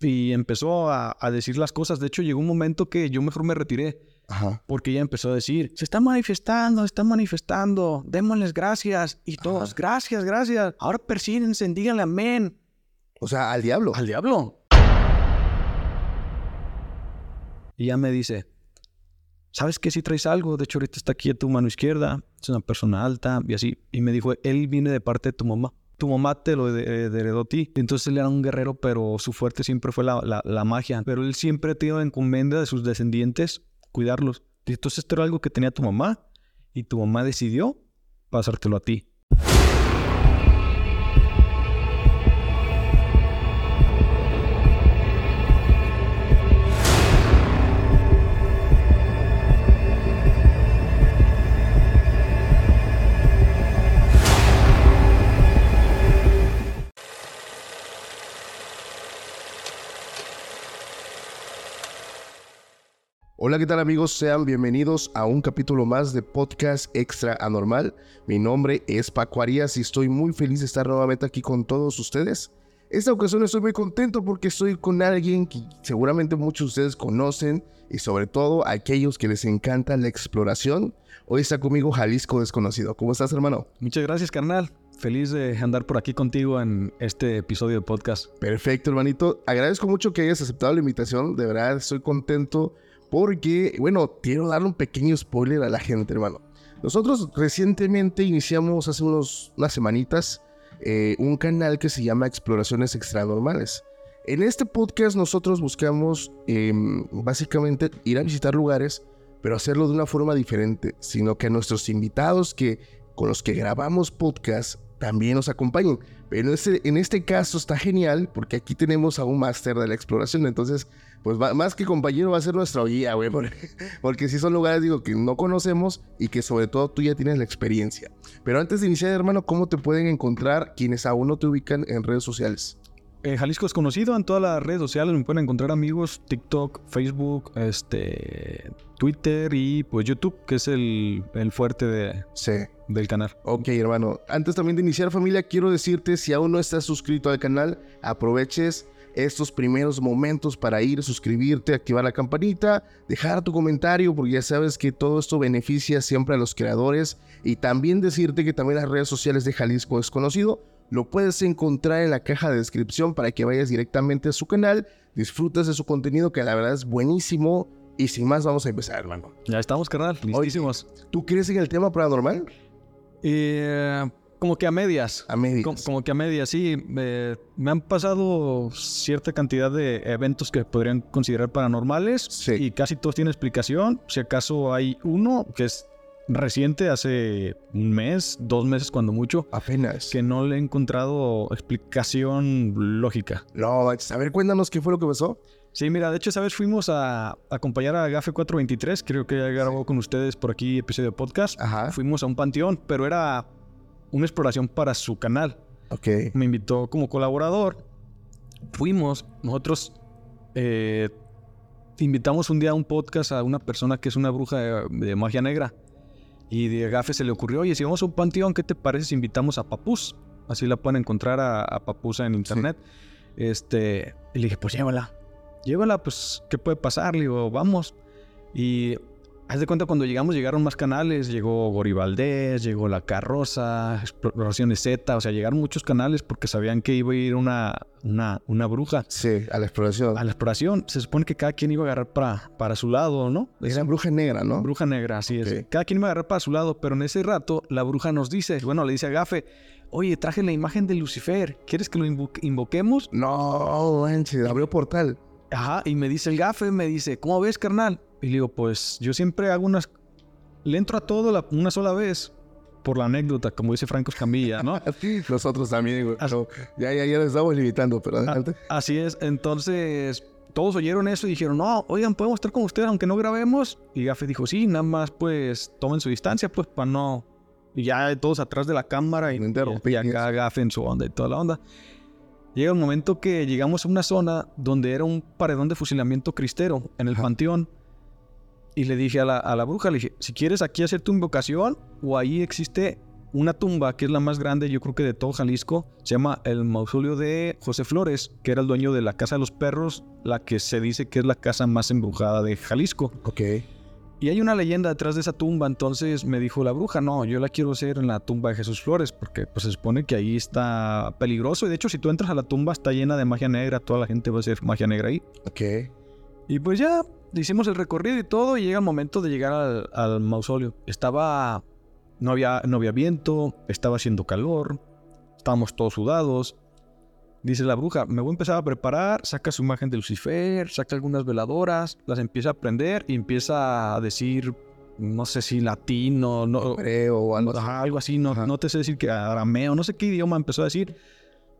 y empezó a, a decir las cosas. De hecho, llegó un momento que yo mejor me retiré. Ajá. Porque ella empezó a decir, se está manifestando, se está manifestando, démosles gracias. Y todos, gracias, gracias. Ahora persíguense, díganle amén. O sea, al diablo. Al diablo. Y ella me dice, ¿sabes qué? Si traes algo, de hecho ahorita está aquí a tu mano izquierda, es una persona alta y así. Y me dijo, él viene de parte de tu mamá. Tu mamá te lo de- heredó a ti. Entonces él era un guerrero, pero su fuerte siempre fue la, la- magia. Pero él siempre ha tenido encomienda de sus descendientes cuidarlos. Entonces esto era algo que tenía tu mamá y tu mamá decidió pasártelo a ti. Hola, ¿qué tal amigos? Sean bienvenidos a un capítulo más de Podcast Extra Anormal. Mi nombre es Paco Arias y estoy muy feliz de estar nuevamente aquí con todos ustedes. Esta ocasión estoy muy contento porque estoy con alguien que seguramente muchos de ustedes conocen y sobre todo aquellos que les encanta la exploración. Hoy está conmigo Jalisco Desconocido. ¿Cómo estás, hermano? Muchas gracias, carnal. Feliz de andar por aquí contigo en este episodio de podcast. Perfecto, hermanito. Agradezco mucho que hayas aceptado la invitación. De verdad, estoy contento porque, bueno, quiero dar un pequeño spoiler a la gente, hermano. Nosotros recientemente iniciamos hace unos, unas semanitas eh, un canal que se llama Exploraciones Extranormales. En este podcast nosotros buscamos eh, básicamente ir a visitar lugares, pero hacerlo de una forma diferente, sino que a nuestros invitados que con los que grabamos podcast también nos acompañen. Pero en este, caso está genial porque aquí tenemos a un máster de la exploración. Entonces, pues más que compañero va a ser nuestra guía, güey. Porque, porque sí son lugares, digo, que no conocemos y que sobre todo tú ya tienes la experiencia. Pero antes de iniciar, hermano, ¿cómo te pueden encontrar quienes aún no te ubican en redes sociales? Eh, Jalisco es conocido en todas las redes sociales, me pueden encontrar amigos, TikTok, Facebook, este, Twitter y pues YouTube, que es el, el fuerte de- Sí. del canal. Ok, hermano. Antes también de iniciar familia, quiero decirte, si aún no estás suscrito al canal, aproveches estos primeros momentos para ir, suscribirte, activar la campanita, dejar tu comentario, porque ya sabes que todo esto beneficia siempre a los creadores. Y también decirte que también las redes sociales de Jalisco Desconocido lo puedes encontrar en la caja de descripción para que vayas directamente a su canal, disfrutes de su contenido que la verdad es buenísimo. Y sin más, vamos a empezar, hermano. Ya estamos, carnal, listísimos. ¿Tú crees en el tema paranormal? Eh, como que a medias. A medias. Como, como que a medias, sí. eh, me han pasado cierta cantidad de eventos que podrían considerar paranormales Sí. y casi todos tienen explicación. Si acaso hay uno que es reciente, hace un mes, dos meses cuando mucho, Apenas. que no le he encontrado explicación lógica. No, a ver, cuéntanos qué fue lo que pasó. Sí, mira, de hecho, ¿sabes? Fuimos a, a acompañar a Gafe 423, creo que ya grabó con ustedes por aquí episodio de podcast. Ajá. Fuimos a un panteón, pero era una exploración para su canal. Ok. Me invitó como colaborador. Fuimos, nosotros eh, invitamos un día a un podcast a una persona que es una bruja de, de magia negra. Y de Gafe se le ocurrió, oye, si vamos a un panteón, ¿qué te parece si invitamos a Papus? Así la pueden encontrar a, a Papusa en internet. Este, y le dije, pues llévala. Llévala, pues, ¿qué puede pasar? Le digo, vamos. Y haz de cuenta, cuando llegamos, llegaron más canales. Llegó Gori Valdés, llegó La Carroza, Exploraciones Z. O sea, llegaron muchos canales porque sabían que iba a ir una, una, una bruja Sí, a la exploración. a la exploración. Se supone que cada quien iba a agarrar para, para su lado, ¿no? Era bruja negra, ¿no? Bruja negra, así es. Cada quien iba a agarrar para su lado, pero en ese rato la bruja nos dice, bueno, le dice a Gafe, oye, traje la imagen de Lucifer, ¿quieres que lo invo- invoquemos? No, manches, abrió portal. Ajá, y me dice el Gafe, me dice, ¿cómo ves, carnal? Y le digo, pues yo siempre hago unas... Le entro a todo la- una sola vez, por la anécdota, como dice Franco Escamilla, ¿no? Nosotros también, güey. No, ya, ya, ya lo estamos limitando, pero adelante. Así es, entonces todos oyeron eso y dijeron, no, oigan, podemos estar con ustedes aunque no grabemos. Y Gafe dijo, sí, nada más pues tomen su distancia, pues para no... Y ya todos atrás de la cámara y, No y acá Gafe en su onda y toda la onda. Llega un momento que llegamos a una zona donde era un paredón de fusilamiento cristero en el Ajá. panteón. Y le dije a la, a la bruja, le dije, si quieres aquí hacer tu invocación o ahí existe una tumba que es la más grande, yo creo que de todo Jalisco, se llama el mausoleo de José Flores, que era el dueño de la Casa de los Perros, la que se dice que es la casa más embrujada de Jalisco. Ok. Y hay una leyenda detrás de esa tumba, entonces me dijo la bruja, no, yo la quiero hacer en la tumba de Jesús Flores, porque pues se supone que ahí está peligroso, y de hecho si tú entras a la tumba está llena de magia negra, toda la gente va a hacer magia negra ahí. Ok. Y pues ya hicimos el recorrido y todo, y llega el momento de llegar al, al mausoleo. Estaba, no había, no había viento, estaba haciendo calor, estábamos todos sudados. Dice la bruja, me voy a empezar a preparar, saca su imagen de Lucifer, saca algunas veladoras, las empieza a prender y empieza a decir, no sé si latino, no, Hebreo o algo. Ajá, algo así, no, Ajá. no te sé decir que arameo, no sé qué idioma empezó a decir,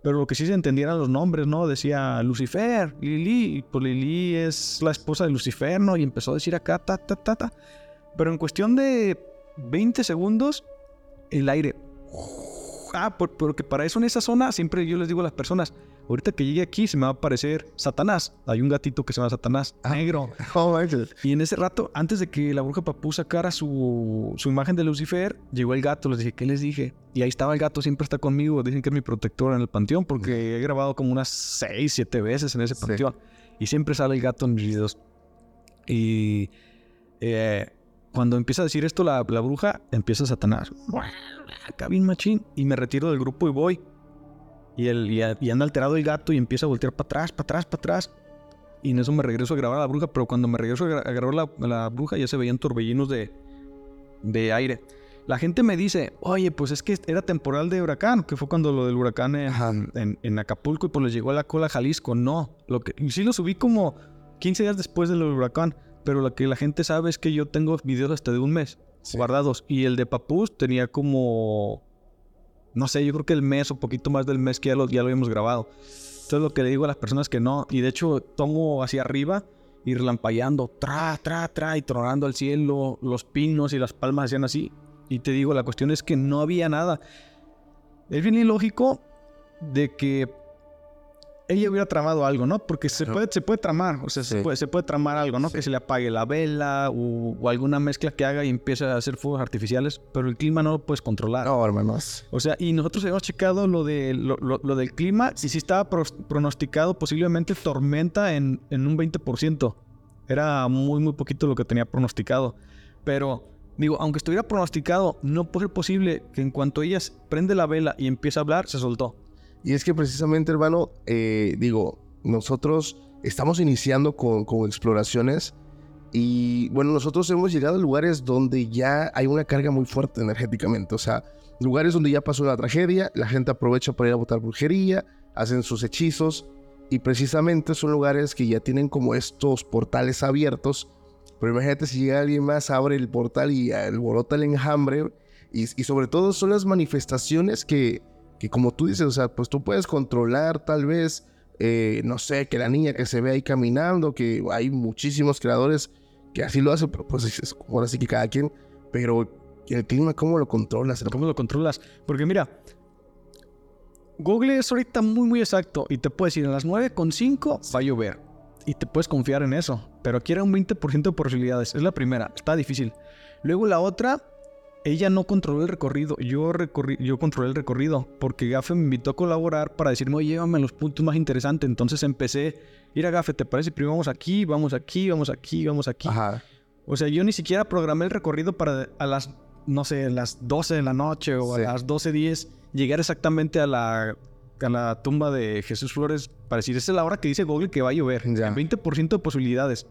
pero lo que sí se entendieran los nombres, ¿no? Decía Lucifer, Lili, pues Lili es la esposa de Lucifer, ¿no? Y empezó a decir acá, ta, ta, ta, ta. Pero en cuestión de 20 segundos, el aire. Ah, por- porque para eso en esa zona siempre yo les digo a las personas, ahorita que llegue aquí se me va a aparecer Satanás. Hay un gatito que se llama Satanás, negro. Oh. Y en ese rato, antes de que la bruja papú sacara su, su imagen de Lucifer, llegó el gato. Les dije, ¿qué les dije? Y ahí estaba el gato, siempre está conmigo. Dicen que es mi protector en el panteón, porque he grabado como unas 6, 7 veces en ese Sí. panteón. Y siempre sale el gato en mis videos. Y eh, cuando empieza a decir esto la, la bruja, empieza Satanás. Acá bien machín. Y me retiro del grupo y voy. Y, el, y, y anda alterado el gato y empieza a voltear para atrás, para atrás, para atrás. Y en eso me regreso a grabar a la bruja, pero cuando me regreso a, gra- a grabar la, la bruja ya se veían torbellinos de, de aire. La gente me dice, oye, pues es que era temporal de huracán, que fue cuando lo del huracán en, en- en Acapulco y pues les llegó a la cola a Jalisco. No, lo que, y sí lo subí como 15 días después del huracán, pero lo que la gente sabe es que yo tengo videos hasta de un mes Sí. guardados. Y el de Papús tenía como, no sé, yo creo que el mes o poquito más del mes que ya lo, ya lo habíamos grabado. Entonces lo que le digo a las personas que no, y de hecho tomo hacia arriba y relampagueando, tra, tra, tra, y tronando al cielo, los pinos y las palmas hacían así. Y te digo, la cuestión es que no había nada. Es bien ilógico de que ella hubiera tramado algo, ¿no? Porque se, puede, se puede tramar, o sea, se, puede, se puede tramar algo, ¿no? Sí. Que se le apague la vela o, o alguna mezcla que haga y empiece a hacer fuegos artificiales, pero el clima no lo puedes controlar. No, hermanos. O sea, y nosotros habíamos checado lo, de, lo, lo- lo del clima y sí estaba pronosticado posiblemente tormenta en, en un 20%. Era muy, muy poquito lo que tenía pronosticado. Pero, digo, aunque estuviera pronosticado, no puede ser posible que en cuanto ella prende la vela y empieza a hablar, se soltó. Y es que precisamente, hermano, eh, digo, nosotros estamos iniciando con, exploraciones y bueno, nosotros hemos llegado a lugares donde ya hay una carga muy fuerte energéticamente, o sea, lugares donde ya pasó la tragedia, la gente aprovecha para ir a botar brujería, hacen sus hechizos y precisamente son lugares que ya tienen como estos portales abiertos. Pero imagínate si llega alguien más, abre el portal y alborota el enjambre. Y sobre todo son las manifestaciones que, que como tú dices, o sea, pues tú puedes controlar tal vez, eh, no sé, que la niña que se ve ahí caminando, que hay muchísimos creadores que así lo hacen, pero pues es, ahora sí que cada quien, pero el clima, ¿cómo lo controlas? ¿Cómo lo controlas? Porque mira, Google es ahorita muy, muy exacto y te puede decir a las 9.5 va a llover. Y te puedes confiar en eso. Pero aquí era un 20% de posibilidades. Es la primera. Está difícil. Luego la otra, ella no controló el recorrido. Yo, recorrí, yo controlé el recorrido. Porque Gafe me invitó a colaborar para decirme, oye, llévame a los puntos más interesantes. Entonces empecé, ir a Gafe, ¿te parece? Primero vamos aquí, vamos aquí, vamos aquí, vamos aquí. Ajá. O sea, yo ni siquiera programé el recorrido para a las, no sé, las 12 de la noche o Sí. a las 12.10 llegar exactamente a la, a la tumba de Jesús Flores para decir, esa es la hora que dice Google que va a llover. Ya. 20% de posibilidades.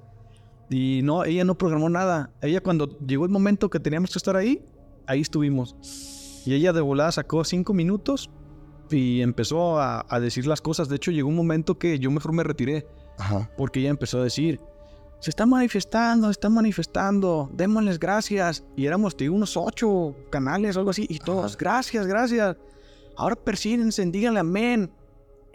Y no, ella no programó nada. Ella cuando llegó el momento que teníamos que estar ahí, ahí estuvimos. Y ella de volada sacó 5 minutos y empezó a, a decir las cosas. De hecho, llegó un momento que yo mejor me retiré. Ajá. Porque ella empezó a decir, se está manifestando, se está manifestando, démosles gracias. Y éramos, digo, unos ocho canales algo así. Y todos, Ajá. gracias, gracias. Ahora persínense, díganle amén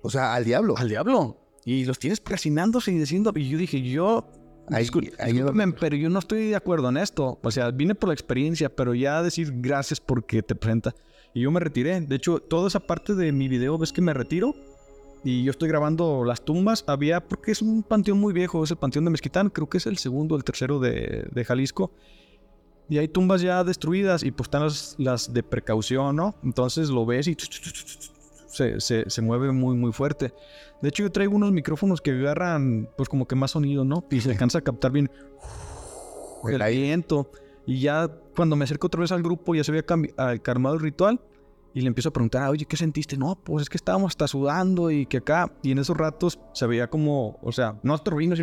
O sea, al diablo. al diablo. Y los tienes persinándose y diciendo, y yo dije, yo... Ahí- discul- ahí- pero yo no estoy de acuerdo en esto. O sea, vine por la experiencia, pero ya decir gracias porque te presenta. Y yo me retiré. De hecho, toda esa parte de mi video, ves que me retiro. Y yo estoy grabando las tumbas. Había, porque es un panteón muy viejo, es el panteón de Mezquitán. Creo que es el segundo el tercero de, de Jalisco. Y hay tumbas ya destruidas y pues están las, las de precaución, ¿no? Entonces lo ves y se, se, se, mueve muy, muy fuerte. De hecho, yo traigo unos micrófonos que agarran, pues como que más sonido, ¿no? Y se alcanza a captar bien el viento. Y ya cuando me acerco otra vez al grupo, ya se había calmado el ritual. Y le empiezo a preguntar, oye, ¿qué sentiste? No, pues es que estábamos hasta sudando y que acá. Y en esos ratos se veía como, o sea, no turbinos,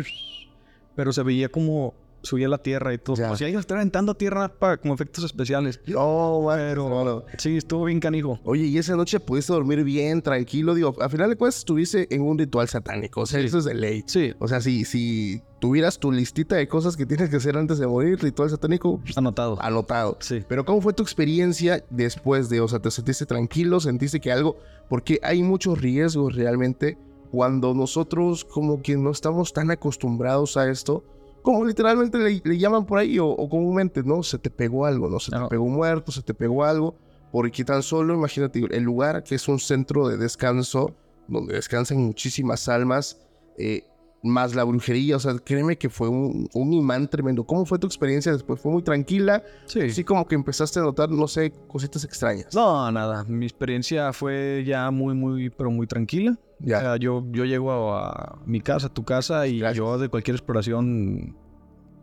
pero se veía como subía la tierra y todo. Ya. O sea, ellos estaban aventando a tierra para, como efectos especiales. Oh, bueno. Sí, estuvo bien canijo. Oye, y esa noche pudiste dormir bien, tranquilo. Digo, al final de cuentas estuviste en un ritual satánico. O sea, eso es de ley. Sí. O sea, si, si tuvieras tu listita de cosas que tienes que hacer antes de morir, ritual satánico. Anotado. Anotado. Sí. Pero ¿cómo fue tu experiencia después de, o sea, te sentiste tranquilo, sentiste que algo, porque hay muchos riesgos realmente cuando nosotros como que no estamos tan acostumbrados a esto como literalmente le, llaman por ahí, o, comúnmente, ¿no? Se te pegó algo, ¿no? Se te pegó un muerto, se te pegó algo, porque tan solo, imagínate, el lugar que es un centro de descanso, donde descansan muchísimas almas, eh, más la brujería, o sea, créeme que fue un, imán tremendo. ¿Cómo fue tu experiencia después? ¿Fue muy tranquila? Sí. Sí, como que empezaste a notar, no sé, cositas extrañas. No, nada. Mi experiencia fue ya muy, muy, pero muy tranquila. Ya. O sea, yo, yo llego a, mi casa, a tu casa, y yo de cualquier exploración,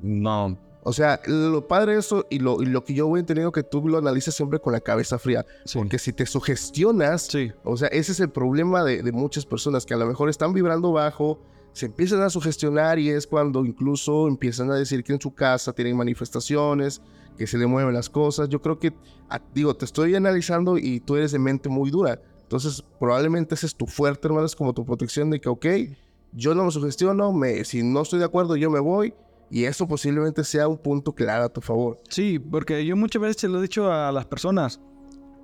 no. O sea, lo padre de eso y lo, y lo que yo voy entendiendo que tú lo analices siempre con la cabeza fría. Porque si te sugestionas, sí. o sea, ese es el problema de, de muchas personas que a lo mejor están vibrando bajo, se empiezan a sugestionar y es cuando incluso empiezan a decir que en su casa tienen manifestaciones, que se le mueven las cosas. Yo creo que, digo, te estoy analizando y tú eres de mente muy dura. Entonces, probablemente ese es tu fuerte, hermano, es como tu protección de que, ok, yo no me sugestiono, me, si no estoy de acuerdo, yo me voy. Y eso posiblemente sea un punto claro a tu favor. Sí, porque yo muchas veces se lo he dicho a las personas.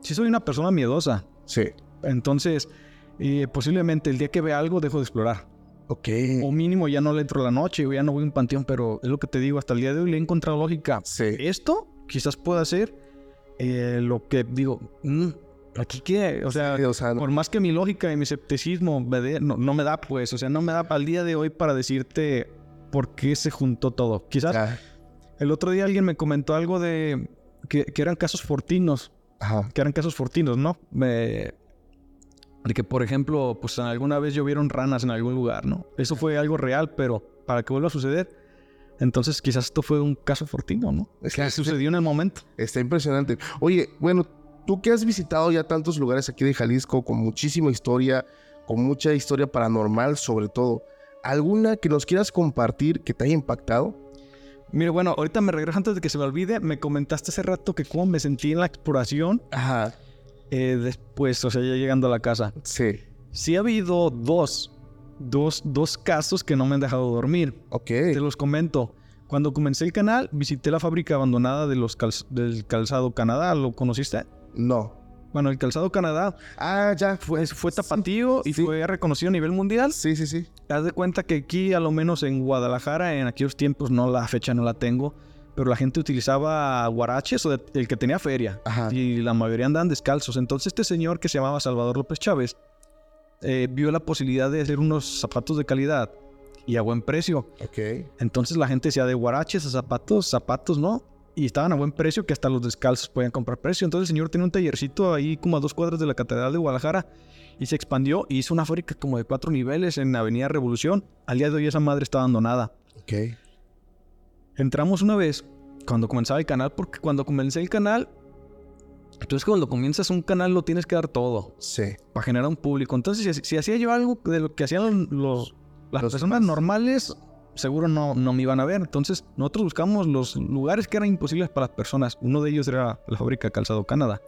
Si soy una persona miedosa. Sí. Entonces, eh, posiblemente el día que vea algo, dejo de explorar. Ok. O mínimo ya no le entro la noche, o ya no voy a un panteón, pero es lo que te digo, hasta el día de hoy le he encontrado lógica. Sí. Esto quizás pueda ser eh, lo que digo, mm, aquí qué, o sea, por más que mi lógica y mi escepticismo me no, me da, pues, o sea, no me da al día de hoy para decirte por qué se juntó todo. Quizás el otro día alguien me comentó algo de que, que eran casos fortinos. Ajá. Que eran casos fortinos, ¿no? Me, de que, por ejemplo, pues alguna vez llovieron ranas en algún lugar, ¿no? Eso fue algo real, pero para que vuelva a suceder, entonces quizás esto fue un caso fortino, ¿no? Es que sucedió en el momento. Está impresionante. Oye, bueno, tú que has visitado ya tantos lugares aquí de Jalisco con muchísima historia, con mucha historia paranormal sobre todo, ¿alguna que nos quieras compartir que te haya impactado? Mire, bueno, ahorita me regreso antes de que se me olvide. Me comentaste hace rato que cómo me sentí en la exploración. Ajá. Eh, después, o sea, ya llegando a la casa. Sí. Sí ha habido dos, dos, dos casos que no me han dejado dormir. Ok. Te los comento. Cuando comencé el canal, visité la fábrica abandonada de los del calzado Canadá. ¿Lo conociste? No. Bueno, el calzado Canadá. Ah, ya. Fue, fue tapatío y fue reconocido a nivel mundial. Sí, sí, sí. Haz de cuenta que aquí, a lo menos en Guadalajara, en aquellos tiempos, no la fecha no la tengo pero la gente utilizaba guaraches o el que tenía feria. Y la mayoría andaban descalzos. Entonces este señor que se llamaba Salvador López Chávez eh, vio la posibilidad de hacer unos zapatos de calidad y a buen precio. Ok. Entonces la gente decía de guaraches a zapatos, zapatos, ¿no? Y estaban a buen precio que hasta los descalzos podían comprar precio. Entonces el señor tenía un tallercito ahí como a dos cuadras de la Catedral de Guadalajara y se expandió y hizo una fábrica como de cuatro niveles en Avenida Revolución. Al día de hoy esa madre está abandonada. Ok. Entramos una vez cuando comenzaba el canal, porque cuando comencé el canal, entonces cuando comienzas un canal lo tienes que dar todo. Sí. Para generar un público. Entonces, si, hacía yo algo de lo que hacían los, las personas normales, seguro no, no me iban a ver. Entonces, nosotros buscamos los lugares que eran imposibles para las personas. Uno de ellos era la fábrica Calzado Canadá.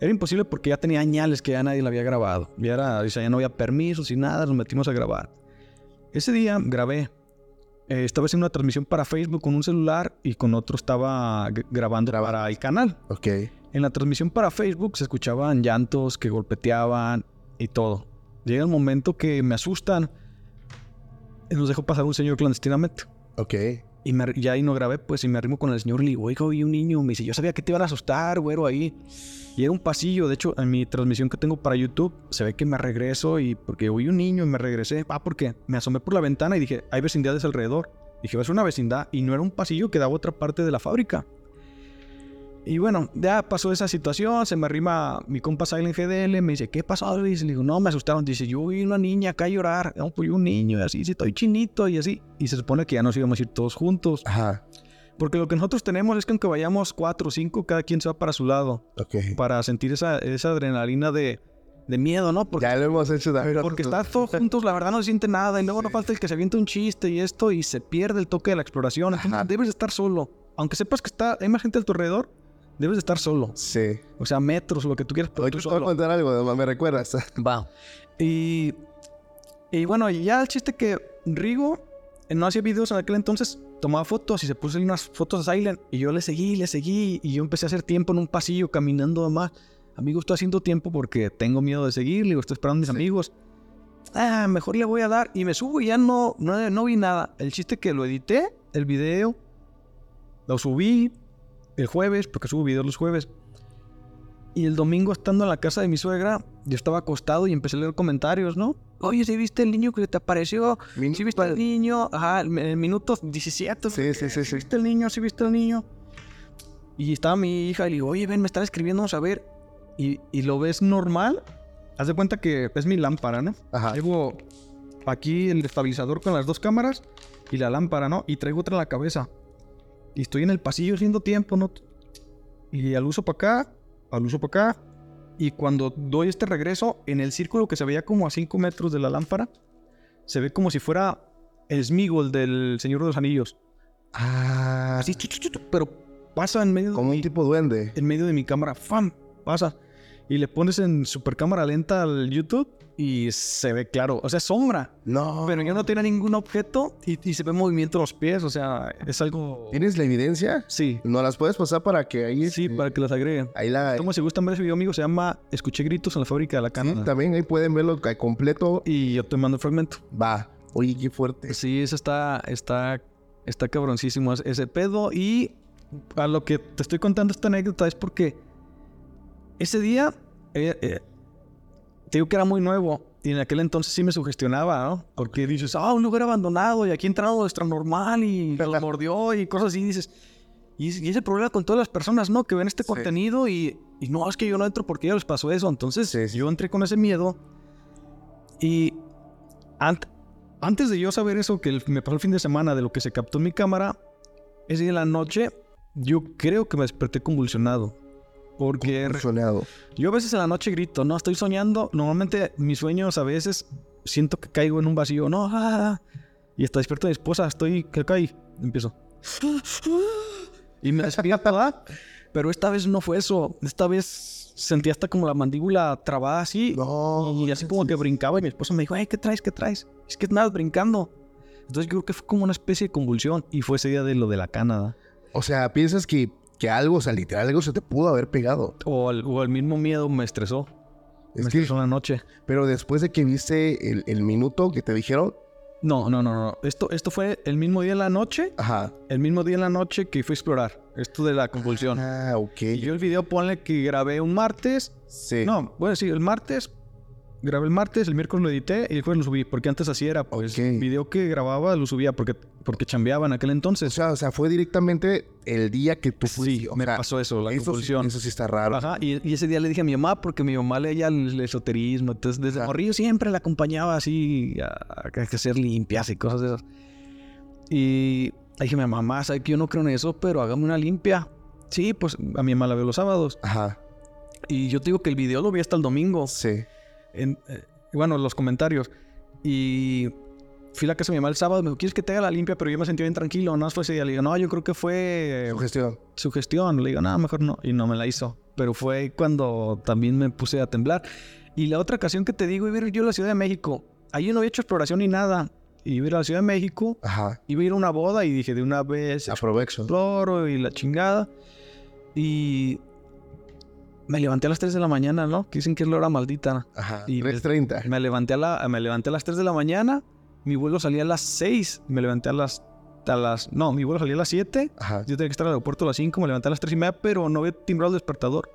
Era imposible porque ya tenía añales que ya nadie la había grabado. Ya, era, o sea, ya no había permisos y nada, nos metimos a grabar. Ese día grabé eh, estaba haciendo una transmisión para Facebook con un celular y con otro estaba grabando para el canal. Ok. En la transmisión para Facebook se escuchaban llantos que golpeteaban y todo. Llega el momento que me asustan. Y nos dejó pasar un señor clandestinamente. Ok. Y ya ahí no grabé, pues, y me arrimo con el señor y le digo, oiga, oí un niño. Me dice, yo sabía que te iban a asustar, güero, ahí. Y era un pasillo. De hecho, en mi transmisión que tengo para YouTube, se ve que me regreso y porque oí un niño y me regresé. Ah, porque me asomé por la ventana y dije, hay vecindades alrededor. Dije, ser una vecindad. Y no era un pasillo que daba otra parte de la fábrica. Y bueno, ya pasó esa situación, se me arrima mi compa Silent GDL, me dice, ¿qué pasó, Luis? Le digo, no, me asustaron. Dice, yo vi una niña acá llorar, no, pues yo un niño, y así, sí, estoy chinito, y así. Y se supone que ya nos íbamos a ir todos juntos. Ajá. Porque lo que nosotros tenemos es que aunque vayamos cuatro o cinco, cada quien se va para su lado. Ok. Para sentir esa, esa adrenalina de, de miedo, ¿no? Porque, Ya lo hemos hecho también. porque estar todos juntos, la verdad no se siente nada. Y luego no falta el que se avienta un chiste y esto, y se pierde el toque de la exploración. Entonces, debes de estar solo. Aunque sepas que está, hay más gente a tu alrededor, debes de estar solo. Sí. O sea, metros, lo que tú quieras, pero tú te voy a solo. contar algo, ¿me recuerdas? Va. Y, y bueno, ya el chiste que Rigo eh, no hacía videos en aquel entonces, tomaba fotos y se puso unas fotos a Silent. Y yo le seguí, le seguí. Y yo empecé a hacer tiempo en un pasillo, caminando demás. Amigo, estoy haciendo tiempo porque tengo miedo de seguir. Le digo, estoy esperando a mis amigos. Ah, mejor le voy a dar. Y me subo y ya no, no, no vi nada. El chiste que lo edité, el video, lo subí el jueves, porque subo videos los jueves. Y el domingo estando en la casa de mi suegra, yo estaba acostado y empecé a leer comentarios, ¿no? Oye, ¿sí viste el niño que te apareció? ¿Sí viste el niño? Ajá, el, el minuto 17. Sí, sí, sí, sí. viste el niño? ¿Sí viste el niño? Y estaba mi hija y le digo, oye, ven, me están escribiendo, vamos a ver. Y, y lo ves normal. Haz de cuenta que es mi lámpara, ¿no? Ajá. Llevo aquí el estabilizador con las dos cámaras y la lámpara, ¿no? Y traigo otra en la cabeza. Y estoy en el pasillo haciendo tiempo, ¿no? Y al uso para acá, al uso para acá. Y cuando doy este regreso, en el círculo que se veía como a 5 metros de la lámpara, se ve como si fuera el Smigol del Señor de los Anillos. Ah, Así, pero pasa en medio, como un tipo duende. en medio de mi cámara. ¡Fam! Pasa. Y le pones en super cámara lenta al YouTube y se ve claro. O sea, sombra. No. Pero yo no tenía ningún objeto y, y se ve movimiento en los pies. O sea, es algo. ¿Tienes la evidencia? Sí. ¿No las puedes pasar para que ahí... Sí, este, para que las agreguen. Ahí la... Como si gustan ver ese video, amigo, se llama Escuché gritos en la fábrica de la Sí, cana. también ahí pueden verlo completo. y yo te mando el fragmento. Va. Oye, qué fuerte. Sí, eso está, está, está cabroncísimo ese pedo. Y a lo que te estoy contando esta anécdota es porque ese día, eh, eh, te digo que era muy nuevo. Y en aquel entonces sí me sugestionaba, ¿no? Porque dices, ah, un lugar abandonado y aquí entrado extra normal y lo mordió y cosas así. Dices, y, y ese problema con todas las personas, ¿no? Que ven este Sí. contenido y, y no, es que yo no entro porque ya les pasó eso. Entonces Sí, sí. yo entré con ese miedo. Y ant- antes de yo saber eso que el- me pasó el fin de semana de lo que se captó en mi cámara, ese día en la noche, yo creo que me desperté convulsionado. Porque Soñado. yo a veces en la noche grito, no, estoy soñando. Normalmente mis sueños a veces siento que caigo en un vacío, no, ah, y está despierto mi esposa, estoy, que caí, empiezo. Y me despierto, ¿verdad? Pero esta vez no fue eso. Esta vez sentí hasta como la mandíbula trabada así. No. Y así como que brincaba y mi esposa me dijo, ay, ¿qué traes? ¿Qué traes? Es que nada, brincando. Entonces yo creo que fue como una especie de convulsión y fue ese día de lo de la Canadá. O sea, piensas que, que algo, o sea, literal, algo se te pudo haber pegado. O el, o el mismo miedo me estresó. Es me que- estresó en la noche. Pero después de que viste el, el minuto que te dijeron, No, no, no, no. Esto, esto fue el mismo día en la noche. ajá. El mismo día en la noche que fui a explorar. Esto de la convulsión. Ah, ok. Y yo el video ponle que grabé un martes. Sí. No, bueno, sí, el martes. Grabé el martes, el miércoles lo edité y el jueves lo subí. Porque antes así era, pues. Ok. El video que grababa lo subía porque, porque chambeaba en aquel O entonces. sea, o sea, fue directamente el día que tú. Sí, o me sea, pasó eso, la eso, sí, eso sí está raro. Ajá, y, y ese día le dije a mi mamá, porque mi mamá leía el, el esoterismo, entonces desde morrillo siempre la acompañaba así a, a hacer limpias y cosas de esas. Y le dije a mi mamá, sabe que yo no creo en eso, pero hágame una limpia. Sí, pues a mi mamá la veo los sábados. Ajá. Y yo te digo que el video lo vi hasta el domingo. Sí. En, eh, bueno, los comentarios. Y fui a la casa de mi mamá el sábado, me dijo, ¿quieres que te haga la limpia? Pero yo me sentí bien tranquilo, no fue ese día. Le digo, no, yo creo que fue Sugestión. sugestión. Le digo, no, mejor no. Y no me la hizo. Pero fue cuando también me puse a temblar. Y la otra ocasión que te digo, iba a ir yo a la Ciudad de México. Ahí no había hecho exploración ni nada. Iba a ir a la Ciudad de México, Ajá. iba a ir a una boda y dije, de una vez Aprovecho. exploro y la chingada. Y me levanté a las 3 de la mañana, ¿no? Que dicen que es la hora maldita. Ajá. Y- 3.30. Me levanté, a la, me levanté a las 3 de la mañana. Mi vuelo salía a las 6. Me levanté a las, a las... No, mi vuelo salía a las 7. Ajá. Yo tenía que estar al aeropuerto a las 5, me levanté a las 3 y media, pero no había timbrado el despertador.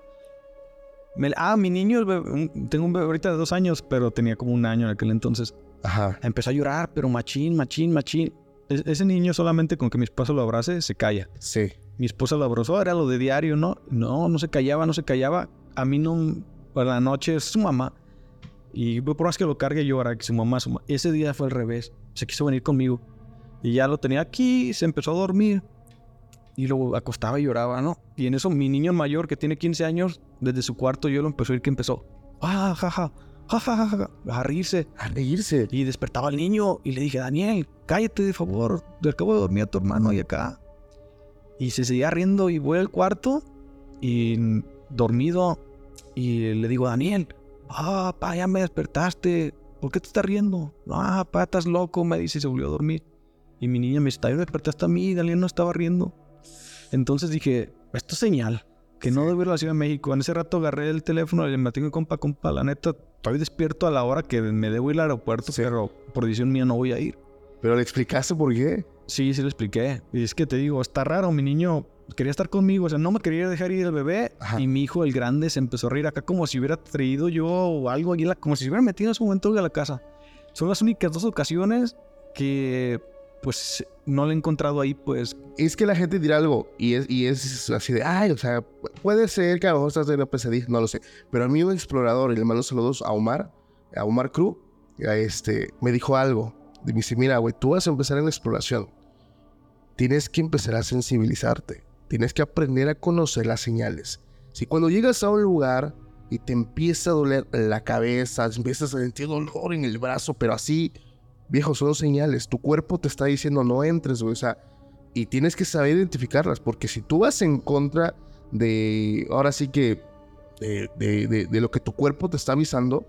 Me- ah, mi niño, el bebé- un- tengo un bebé ahorita de dos años, pero tenía como un año en aquel entonces. Ajá. Empezó a llorar, pero machín, machín, machín. E- ese niño solamente con que mi esposo lo abrace se calla. Sí. Mi esposa lo abrazó, era lo de diario, ¿no? No, no se callaba, no se callaba. A mí no, por la noche es su mamá. Y por más que lo cargue llora, que su mamá, su ma- ese día fue al revés. Se quiso venir conmigo. Y ya lo tenía aquí, se empezó a dormir. Y luego acostaba y lloraba, ¿no? Y en eso mi niño mayor, que tiene 15 años, desde su cuarto yo lo empezó a oír que empezó. Ah, ja, ja, ja, ja, ja, ja", a reírse. A reírse. Y despertaba al niño y le dije, Daniel, cállate de favor, te acabo de dormir a tu hermano y acá. Y se seguía riendo y voy al cuarto y dormido y le digo, Daniel, ah, pa, ya me despertaste, ¿por qué te estás riendo? Ah, pa, estás loco, me dice y se volvió a dormir. Y mi niña me "También me despertaste a mí, Daniel no estaba riendo. Entonces dije, esto es señal, que no debo ir a la Ciudad de México. En ese rato agarré el teléfono y le metí compa, compa, la neta, estoy despierto a la hora que me debo ir al aeropuerto, Sí. pero por decisión mía no voy a ir. Pero le explicaste por qué. Sí, sí lo expliqué. Y es que te digo, está raro, mi niño quería estar conmigo, o sea, no me quería dejar ir el bebé. Ajá. Y mi hijo, el grande, se empezó a reír acá como si hubiera traído yo o algo la- como si se hubiera metido en ese momento a la casa. Son las únicas dos ocasiones que, pues, no le he encontrado ahí, pues, Es que la gente dirá algo y es, y es así de, ay, o sea, pu- puede ser que a lo mejor estás teniendo pesadillas, no lo sé. Pero a mí un explorador, y le mando saludos a Omar, a Omar Cruz, a este, me dijo algo. Me dice, mira, güey, tú vas a empezar en la exploración. Tienes que empezar a sensibilizarte. Tienes que aprender a conocer las señales. Si cuando llegas a un lugar y te empieza a doler la cabeza, empiezas a sentir dolor en el brazo, pero así, viejo, son señales. Tu cuerpo te está diciendo no entres, güey. O sea, y tienes que saber identificarlas, porque si tú vas en contra de, ahora sí que, de- de lo que tu cuerpo te está avisando,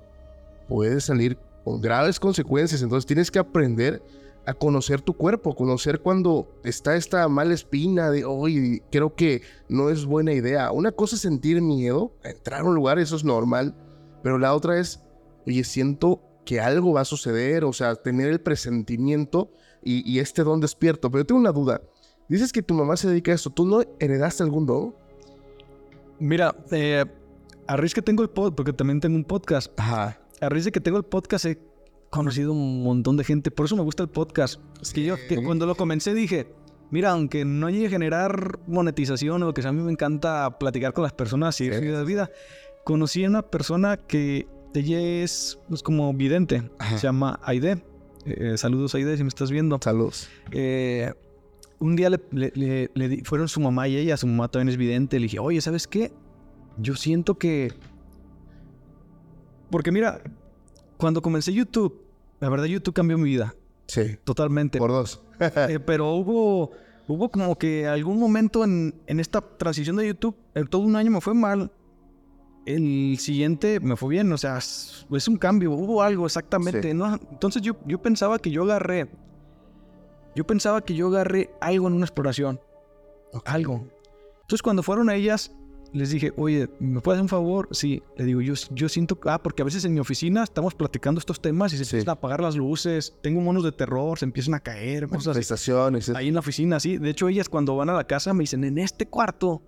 puedes salir con graves consecuencias. Entonces tienes que aprender a conocer tu cuerpo, conocer cuando está esta mala espina de, oye, creo que no es buena idea. Una cosa es sentir miedo, entrar a un lugar, eso es normal, pero la otra es, oye, siento que algo va a suceder, o sea, tener el presentimiento y, y este don despierto. Pero yo tengo una duda. Dices que tu mamá se dedica a esto. ¿Tú no heredaste algún don? mira, eh, a raíz que tengo el podcast, porque también tengo un podcast, Ajá. A raíz de que tengo el podcast he conocido un montón de gente, por eso me gusta el podcast. Es que yo que Sí. cuando lo comencé dije, mira, aunque no llegue a generar monetización o lo que sea, a mí me encanta platicar con las personas y Sí. de vida. Conocí a una persona que ella es pues, como vidente, Ajá. se llama Aide. Eh, saludos Aide si me estás viendo. Saludos. Eh, un día le, le- le- le di- fueron su mamá y ella, su mamá también es vidente. Le dije, oye, ¿sabes qué? Yo siento que. Porque mira, cuando comencé YouTube, la verdad, YouTube cambió mi vida Sí. totalmente. Por dos. Eh, pero hubo, hubo como que algún momento en, en esta transición de YouTube, en todo un año me fue mal. El siguiente me fue bien, o sea, es, es un cambio, hubo algo exactamente. Sí. ¿no? Entonces yo, yo pensaba que yo agarré, yo pensaba que yo agarré algo en una exploración, algo. Entonces cuando fueron a ellas, les dije, oye, ¿me puedes hacer un favor? Sí, le digo, yo, yo siento, ah, porque a veces en mi oficina estamos platicando estos temas y se Sí. empiezan a apagar las luces, tengo monos de terror, se empiezan a caer, cosas así. Ahí en la oficina, sí. De hecho, ellas cuando van a la casa me dicen, en este cuarto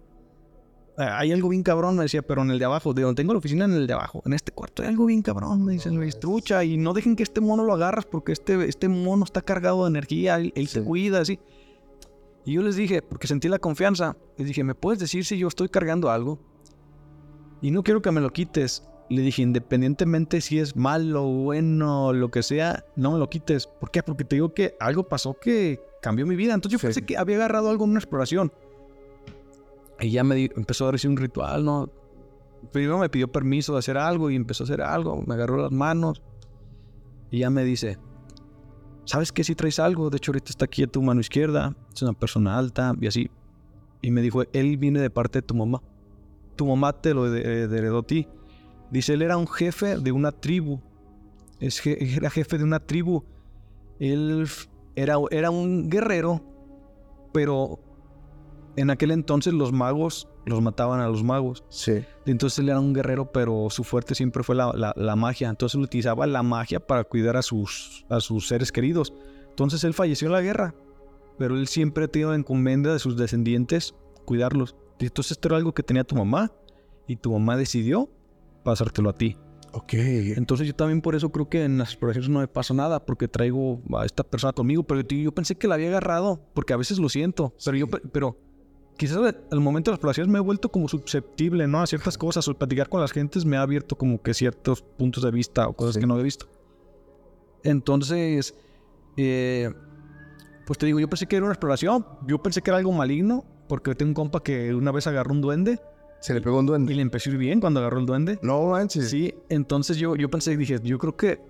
eh, hay algo bien cabrón, me decía, pero en el de abajo, de donde tengo la oficina, en el de abajo. En este cuarto hay algo bien cabrón, me dicen, Luis, trucha, y no dejen que este mono lo agarras porque este, este mono está cargado de energía, él, él Sí. cuida, así. Y yo les dije, porque sentí la confianza, les dije, ¿me puedes decir si yo estoy cargando algo? Y no quiero que me lo quites. Le dije, independientemente si es malo, bueno, lo que sea, no me lo quites. ¿Por qué? Porque te digo que algo pasó que cambió mi vida. Entonces yo Sí. pensé que había agarrado algo en una exploración. Y ya me di- empezó a decir un ritual, ¿no? Primero me pidió permiso de hacer algo y empezó a hacer algo. Me agarró las manos. Y ya me dice, ¿sabes qué? Si traes algo. De hecho, ahorita está aquí a tu mano izquierda. Es una persona alta y así. Y me dijo, él viene de parte de tu mamá. Tu mamá te lo de- heredó a ti. Dice, él era un jefe de una tribu. Es era jefe de una tribu. Él era, era un guerrero, pero en aquel entonces los magos los mataban a los magos. Sí. Entonces él era un guerrero, pero su fuerte siempre fue la, la- la magia. Entonces él utilizaba la magia para cuidar a sus, a sus seres queridos. Entonces él falleció en la guerra, pero él siempre ha tenido encomienda de sus descendientes cuidarlos. Entonces esto era algo que tenía tu mamá y tu mamá decidió pasártelo a ti. Ok. Entonces yo también por eso creo que en las exploraciones no me pasa nada porque traigo a esta persona conmigo, pero yo, yo pensé que la había agarrado porque a veces lo siento, pero yo pe- pero quizás al- momento de las exploraciones me he vuelto como susceptible, ¿no? A ciertas cosas. O platicar con las gentes me ha abierto como que ciertos puntos de vista o cosas Sí. que no había visto. Entonces, eh, pues te digo, yo pensé que era una exploración. Yo pensé que era algo maligno. Porque tengo un compa que una vez agarró un duende Se le pegó un y duende. le empezó a ir bien cuando agarró el duende. No manches. Sí, entonces yo, yo pensé, dije, yo creo que,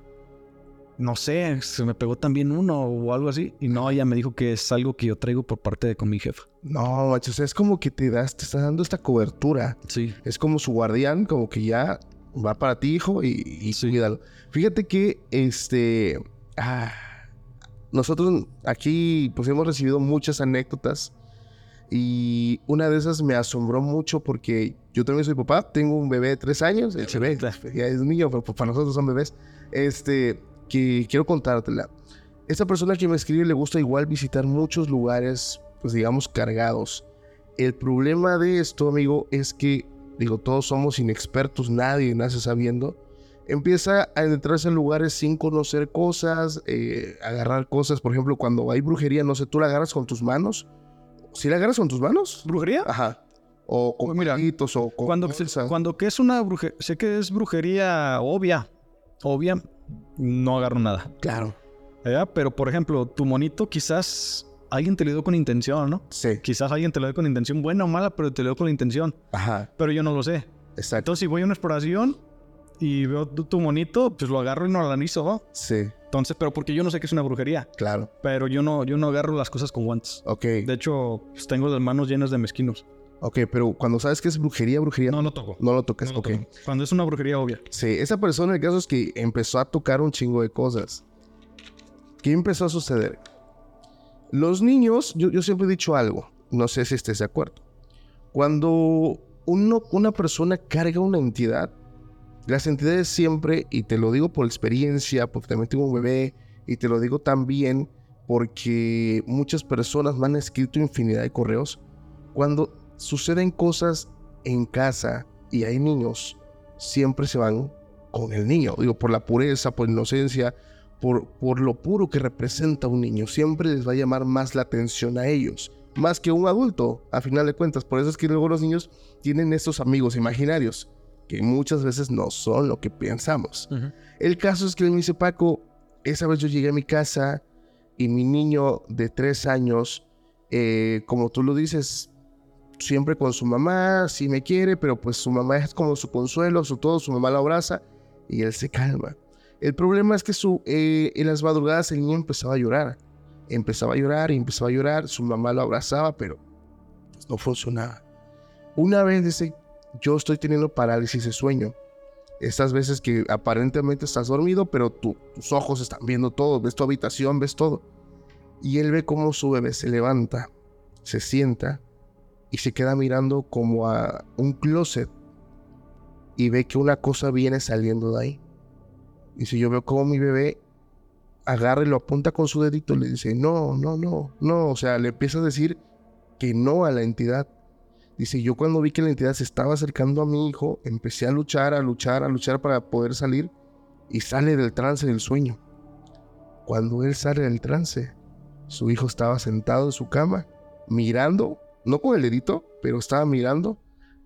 no sé, se me pegó también uno o algo así. Y no, ella me dijo que es algo que yo traigo por parte de con mi jefa. No, manches. O sea, es como que te das, te está dando esta cobertura. Sí. Es como su guardián, como que ya va para ti, hijo, y, y cuídalo. Fíjate que, este, ah, nosotros aquí, pues hemos recibido muchas anécdotas y una de esas me asombró mucho porque yo también soy papá, tengo un bebé de tres años, el bebé ya es un niño, pero para nosotros son bebés, este, que quiero contártela. Esta persona que me escribe le gusta igual visitar muchos lugares, pues digamos, cargados. El problema de esto, amigo, es que, digo, todos somos inexpertos, nadie nace sabiendo. Empieza a adentrarse en lugares sin conocer cosas, eh, agarrar cosas. Por ejemplo, cuando hay brujería, no sé, tú la agarras con tus manos. ¿Sí la agarras con tus manos? ¿Brujería? Ajá. O con Pues mira, o con Cuando, cosas. cuando que es una brujería, sé que es brujería obvia, obvia, no agarro nada. Claro. ¿verdad? Pero, por ejemplo, tu monito quizás alguien te lo dio con intención, ¿no? Sí. Quizás alguien te lo dio con intención buena o mala, pero te lo dio con intención. Ajá. Pero yo no lo sé. Exacto. Entonces, si voy a una exploración y veo tu, tu monito, pues lo agarro y no lo analizo, ¿no? Sí. Entonces, pero porque yo no sé que es una brujería. Claro. Pero yo no, yo no agarro las cosas con guantes. Ok. De hecho, pues, tengo las manos llenas de mezquinos. Ok, pero cuando sabes que es brujería, brujería, no, No lo toco. lo tocas. No lo ok. toco. Cuando es una brujería obvia. Sí, esa persona, el caso es que empezó a tocar un chingo de cosas. ¿Qué empezó a suceder? Los niños, yo, yo siempre he dicho algo, no sé si estés de acuerdo. Cuando uno, una persona carga una entidad, las entidades siempre, y te lo digo por experiencia, porque también tengo un bebé, y te lo digo también porque muchas personas me han escrito infinidad de correos, cuando suceden cosas en casa y hay niños, siempre se van con el niño. Digo, por la pureza, por inocencia, por, por lo puro que representa un niño. Siempre les va a llamar más la atención a ellos. Más que un adulto, a final de cuentas. Por eso es que luego los niños tienen estos amigos imaginarios, que muchas veces no son lo que pensamos. El caso es que él me dice, Paco, esa vez yo llegué a mi casa y mi niño de tres años, eh, como tú lo dices, siempre con su mamá, sí me quiere, pero pues su mamá es como su consuelo, su todo, su mamá lo abraza y él se calma. El problema es que su, eh, en las madrugadas el niño empezaba a llorar. Empezaba a llorar y empezaba a llorar, su mamá lo abrazaba, pero pues, no funcionaba. Una vez dice, yo estoy teniendo parálisis de sueño. Estas veces que aparentemente estás dormido, pero tu- tus ojos están viendo todo, ves tu habitación, ves todo. Y él ve cómo su bebé se levanta, se sienta y se queda mirando como a un closet y ve que una cosa viene saliendo de ahí. Y si yo veo como mi bebé agarra y lo apunta con su dedito, le dice, no, no, no, no, o sea, le empieza a decir que no a la entidad. Dice, yo cuando vi que la entidad se estaba acercando a mi hijo, empecé a luchar, a luchar, a luchar para poder salir y sale del trance del sueño. Cuando él sale del trance, su hijo estaba sentado en su cama, mirando, no con el dedito, pero estaba mirando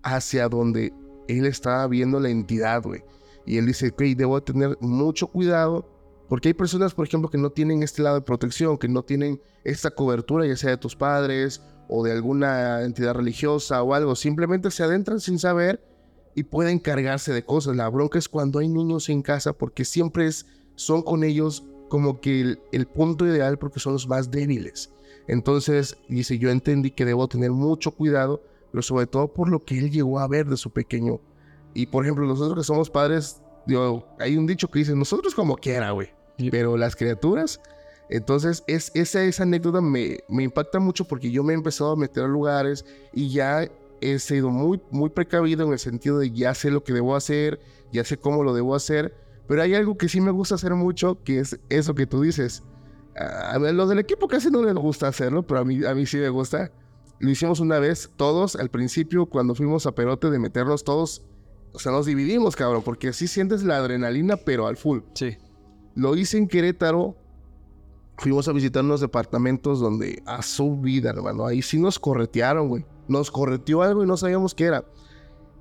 hacia donde él estaba viendo la entidad, güey. Y él dice, ok, debo tener mucho cuidado, porque hay personas, por ejemplo, que no tienen este lado de protección, que no tienen esta cobertura, ya sea de tus padres o de alguna entidad religiosa o algo. Simplemente se adentran sin saber y pueden cargarse de cosas. La bronca es cuando hay niños en casa, porque siempre es, son con ellos como que el, el punto ideal, porque son los más débiles. Entonces, dice, yo entendí que debo tener mucho cuidado, pero sobre todo por lo que él llegó a ver de su pequeño. Y por ejemplo, nosotros que somos padres, digo, hay un dicho que dice, nosotros como quiera, güey. Sí. Pero las criaturas, entonces es, esa, esa anécdota me, me impacta mucho porque yo me he empezado a meter a lugares y ya he sido muy, muy precavido en el sentido de ya sé lo que debo hacer, ya sé cómo lo debo hacer. Pero hay algo que sí me gusta hacer mucho, que es eso que tú dices. A ver, los del equipo casi no les gusta hacerlo, pero a mí, a mí sí me gusta. Lo hicimos una vez, todos, al principio, cuando fuimos a Perote, de meternos todos. O sea, nos dividimos, cabrón, porque sí sientes la adrenalina, pero al full. Sí. Lo hice en Querétaro. fuimos a visitar unos departamentos donde a su vida, hermano, ahí sí nos corretearon, güey. Nos correteó algo y no sabíamos qué era.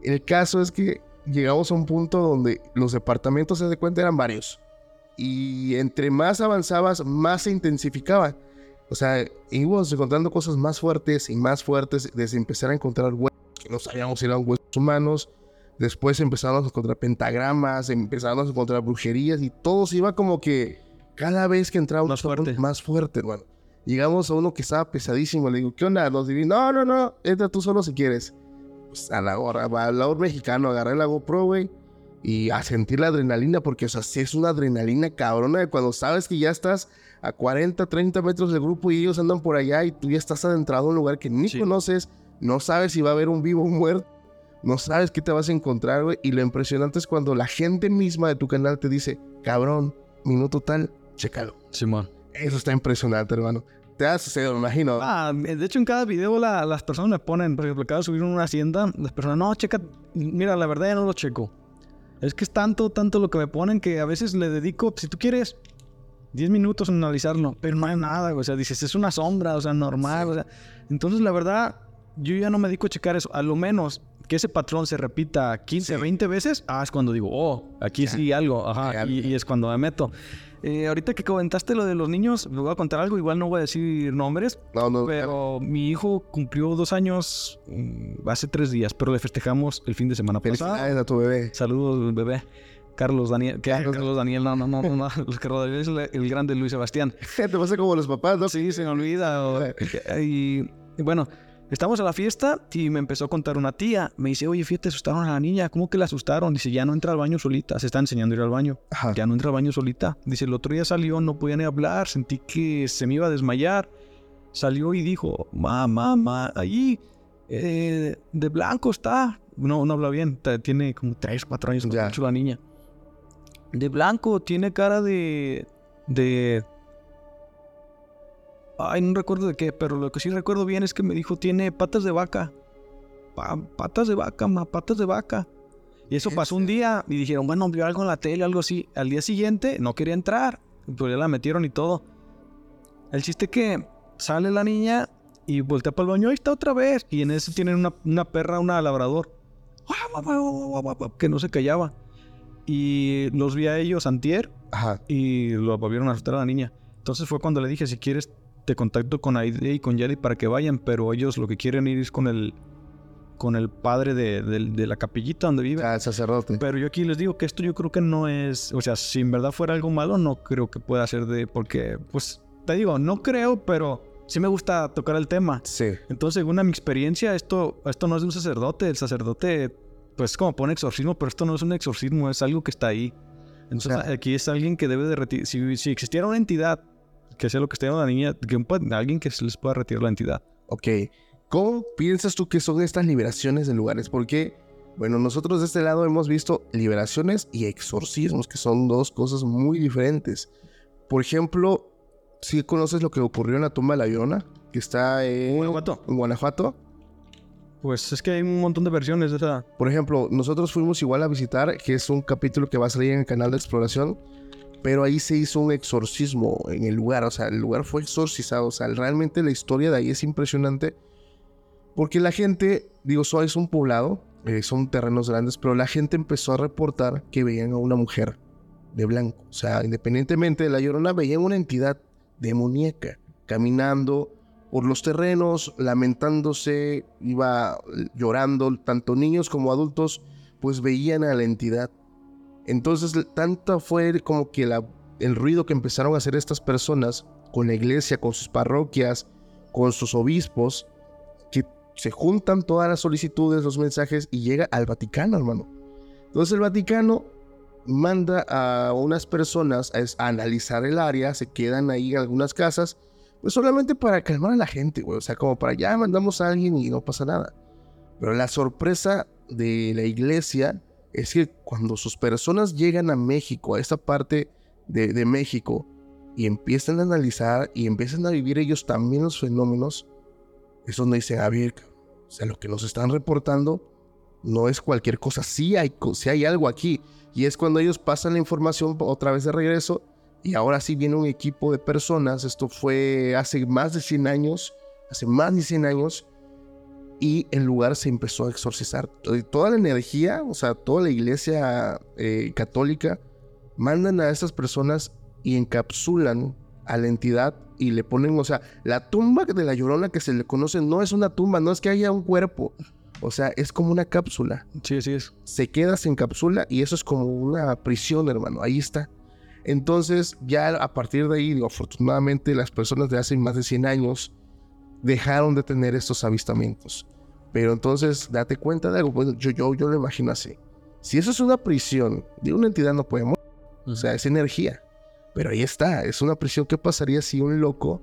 El caso es que llegamos a un punto donde los departamentos, se de cuenta, eran varios. Y entre más avanzabas, más se intensificaba. O sea, íbamos encontrando cosas más fuertes y más fuertes desde empezar a encontrar huesos que no sabíamos si eran huesos humanos. Después empezamos a encontrar pentagramas, empezamos a encontrar brujerías y todo se iba como que cada vez que entraba más fuerte. Más fuerte, hermano. Llegamos a uno que estaba pesadísimo. Le digo, ¿qué onda? Nos divi no, no, no, entra tú solo si quieres. Pues a la gorra, al lado mexicano, agarré la GoPro, güey. Y a sentir la adrenalina, porque, o sea, sí es una adrenalina cabrona de cuando sabes que ya estás a 40, 30 metros del grupo y ellos andan por allá y tú ya estás adentrado en un lugar que ni conoces, no sabes si va a haber un vivo o un muerto, no sabes qué te vas a encontrar, güey. Y lo impresionante es cuando la gente misma de tu canal te dice, cabrón, minuto tal, chécalo. Simón. Eso está impresionante, hermano. Te ha sucedido, me imagino. Ah, de hecho, en cada video las personas me ponen, por ejemplo, acabo de subir una hacienda, las personas, no, checa, mira, la verdad ya no lo checo. Es que es tanto, tanto lo que me ponen que a veces le dedico, si tú quieres, 10 minutos en analizarlo, pero no hay nada, o sea, dices, es una sombra, o sea, normal, o sea. Entonces, la verdad, yo ya no me dedico a checar eso, a lo menos que ese patrón se repita 15, 20 veces, ah, es cuando digo, oh, aquí sí algo, ajá, y, es cuando me meto. Eh, ahorita que comentaste lo de los niños, me voy a contar algo, igual no voy a decir nombres, no, no, pero mi hijo cumplió dos años mm, hace tres días, pero le festejamos el fin de semana pasado. Felicidades a tu bebé. Saludos, bebé. Carlos Daniel, ¿qué? Carlos Daniel, no, no, no, no, los que es el, grande Luis Sebastián. Te pasa como los papás, ¿no? Sí, se me olvida. y, bueno, estamos a la fiesta y me empezó a contar una tía. Me dice, oye, fíjate, asustaron a la niña. ¿Cómo que la asustaron? Dice, ya no entra al baño solita. Se está enseñando a ir al baño. Ya no entra al baño solita. Dice, el otro día salió, no podía ni hablar. Sentí que se me iba a desmayar. Salió y dijo, mamá, mamá, allí, eh, de blanco está. No, no habla bien. Tiene como 3, 4 años. Ya. la niña de blanco, tiene cara de. de. Ay, no recuerdo de qué, pero lo que sí recuerdo bien es que me dijo, tiene patas de vaca. patas de vaca, ma, patas de vaca. Y eso pasó un día y dijeron, bueno, vio algo en la tele, algo así. Al día siguiente no quería entrar, pero ya la metieron y todo. El chiste que sale la niña y voltea para el baño, ahí está otra vez. Y en ese tienen una, una perra, una labrador, que no se callaba. Y los vi a ellos antier. Y lo volvieron a asustar a la niña. Entonces fue cuando le dije, si quieres, te contacto con Aide y con Yadi para que vayan. Pero ellos lo que quieren ir es con el con el padre de, la capillita donde vive. Ah, el sacerdote. Pero yo aquí les digo que esto yo creo que no es, o sea, si en verdad fuera algo malo, no creo que pueda ser de, porque, pues, te digo, no creo, pero sí me gusta tocar el tema. Sí. Entonces, según a mi experiencia, esto, esto no es de un sacerdote, el sacerdote pues como pone exorcismo, pero esto no es un exorcismo, es algo que está ahí. Entonces aquí es alguien que debe de retirar. Si, si, existiera una entidad que sea lo que esté en la niña, que alguien que se les pueda retirar la entidad. Ok. ¿Cómo piensas tú que son estas liberaciones de lugares? Porque, bueno, nosotros de este lado hemos visto liberaciones y exorcismos, que son dos cosas muy diferentes. Por ejemplo, si conoces lo que ocurrió en la tumba de la Llorona, que está en Guanajuato. En Guanajuato. Pues es que hay un montón de versiones de esa. Por ejemplo, nosotros fuimos igual a visitar, que es un capítulo que va a salir en el canal de exploración, pero ahí se hizo un exorcismo en el lugar, o sea, el lugar fue exorcizado, o sea, realmente la historia de ahí es impresionante, porque la gente, digo, eso es un poblado, eh, son terrenos grandes, pero la gente empezó a reportar que veían a una mujer de blanco, o sea, independientemente de la llorona, veían una entidad demoníaca caminando por los terrenos, lamentándose, iba llorando, tanto niños como adultos, pues veían a la entidad. Entonces, tanto fue como que el ruido que empezaron a hacer estas personas con la iglesia, con sus parroquias, con sus obispos, que se juntan todas las solicitudes, los mensajes y llega al Vaticano, hermano. Entonces el Vaticano manda a unas personas a, a analizar el área, se quedan ahí en algunas casas, pues solamente para calmar a la gente, güey. O sea, como para ya mandamos a alguien y no pasa nada. Pero la sorpresa de la iglesia es que cuando sus personas llegan a México, a esta parte de, México, y empiezan a analizar y empiezan a vivir ellos también los fenómenos, es donde dicen, a ver, o sea, lo que nos están reportando no es cualquier cosa, sí hay, sí hay algo aquí. Y es cuando ellos pasan la información otra vez de regreso Y ahora sí viene un equipo de personas, esto fue hace más de 100 años, hace más de 100 años, y el lugar se empezó a exorcizar. Toda la energía, o sea, toda la iglesia eh, católica, mandan a estas personas y encapsulan a la entidad y le ponen, o sea, la tumba de la llorona que se le conoce no es una tumba, no es que haya un cuerpo, o sea, es como una cápsula. Sí, sí es. Se queda sin cápsula y eso es como una prisión, hermano, ahí está. Entonces, ya a partir de ahí, afortunadamente, las personas de hace más de 100 años dejaron de tener estos avistamientos. Pero entonces, date cuenta de algo, pues, yo, yo, yo lo imagino así. Si eso es una prisión de una entidad, no podemos. O sea, es energía. Pero ahí está, es una prisión. ¿Qué pasaría si un loco,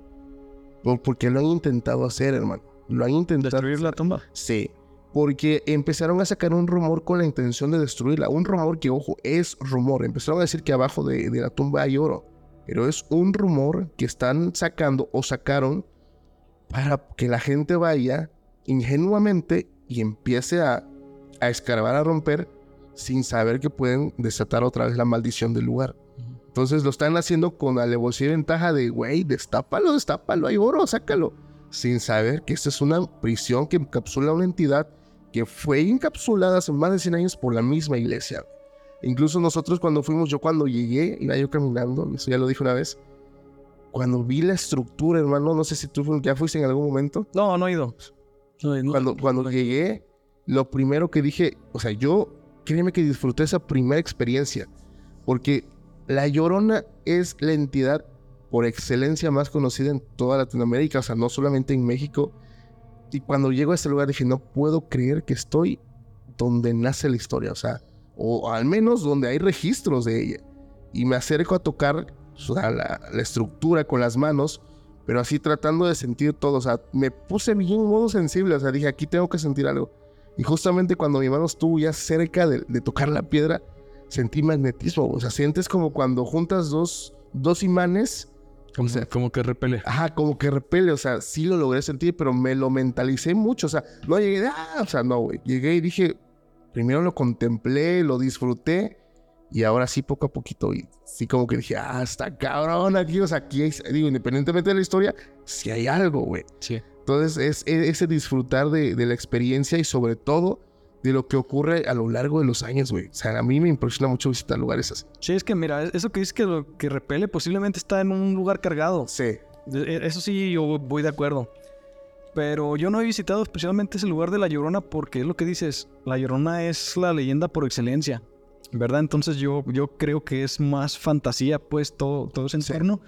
porque lo han intentado hacer, hermano? Lo han intentado. ¿Destruir la tumba? Sí. Porque empezaron a sacar un rumor con la intención de destruirla. Un rumor que, ojo, es rumor. Empezaron a decir que abajo de, de la tumba hay oro. Pero es un rumor que están sacando o sacaron para que la gente vaya ingenuamente y empiece a, a escarbar, a romper, sin saber que pueden desatar otra vez la maldición del lugar. Entonces lo están haciendo con alevosía y ventaja de, güey, destápalo, destápalo, hay oro, sácalo. Sin saber que esta es una prisión que encapsula una entidad que fue encapsulada hace más de 100 años por la misma iglesia. Incluso nosotros cuando fuimos, yo cuando llegué, iba yo caminando, eso ya lo dije una vez, cuando vi la estructura, hermano, no sé si tú ya fuiste en algún momento. No, no he ido. cuando, cuando llegué, lo primero que dije, o sea, yo, créeme que disfruté esa primera experiencia, porque la Llorona es la entidad por excelencia más conocida en toda Latinoamérica, o sea, no solamente en México. Y cuando llego a este lugar dije, no puedo creer que estoy donde nace la historia, o sea, o al menos donde hay registros de ella. Y me acerco a tocar la, estructura con las manos, pero así tratando de sentir todo. O sea, me puse bien modo sensible. O sea, dije, aquí tengo que sentir algo. Y justamente cuando mi mano estuvo ya cerca de, tocar la piedra, sentí magnetismo. O sea, sientes como cuando juntas dos, dos imanes. Como, como que repele. Ajá, como que repele. O sea, sí lo logré sentir, pero me lo mentalicé mucho. O sea, no llegué de, ah, o sea, no, güey. Llegué y dije, primero lo contemplé, lo disfruté. Y ahora sí, poco a poquito, y sí como que dije, ah, está cabrón aquí, o sea, aquí, digo, independientemente de la historia, sí hay algo, güey. Sí. Entonces, es, ese disfrutar de, la experiencia y sobre todo de lo que ocurre a lo largo de los años, güey. O sea, a mí me impresiona mucho visitar lugares así. Sí, es que mira, eso que dices que lo que repele posiblemente está en un lugar cargado. Sí. E, eso sí, yo voy de acuerdo. Pero yo no he visitado especialmente ese lugar de La Llorona porque es lo que dices, La Llorona es la leyenda por excelencia. ¿Verdad? Entonces yo, yo creo que es más fantasía, pues, todo, todo ese entorno.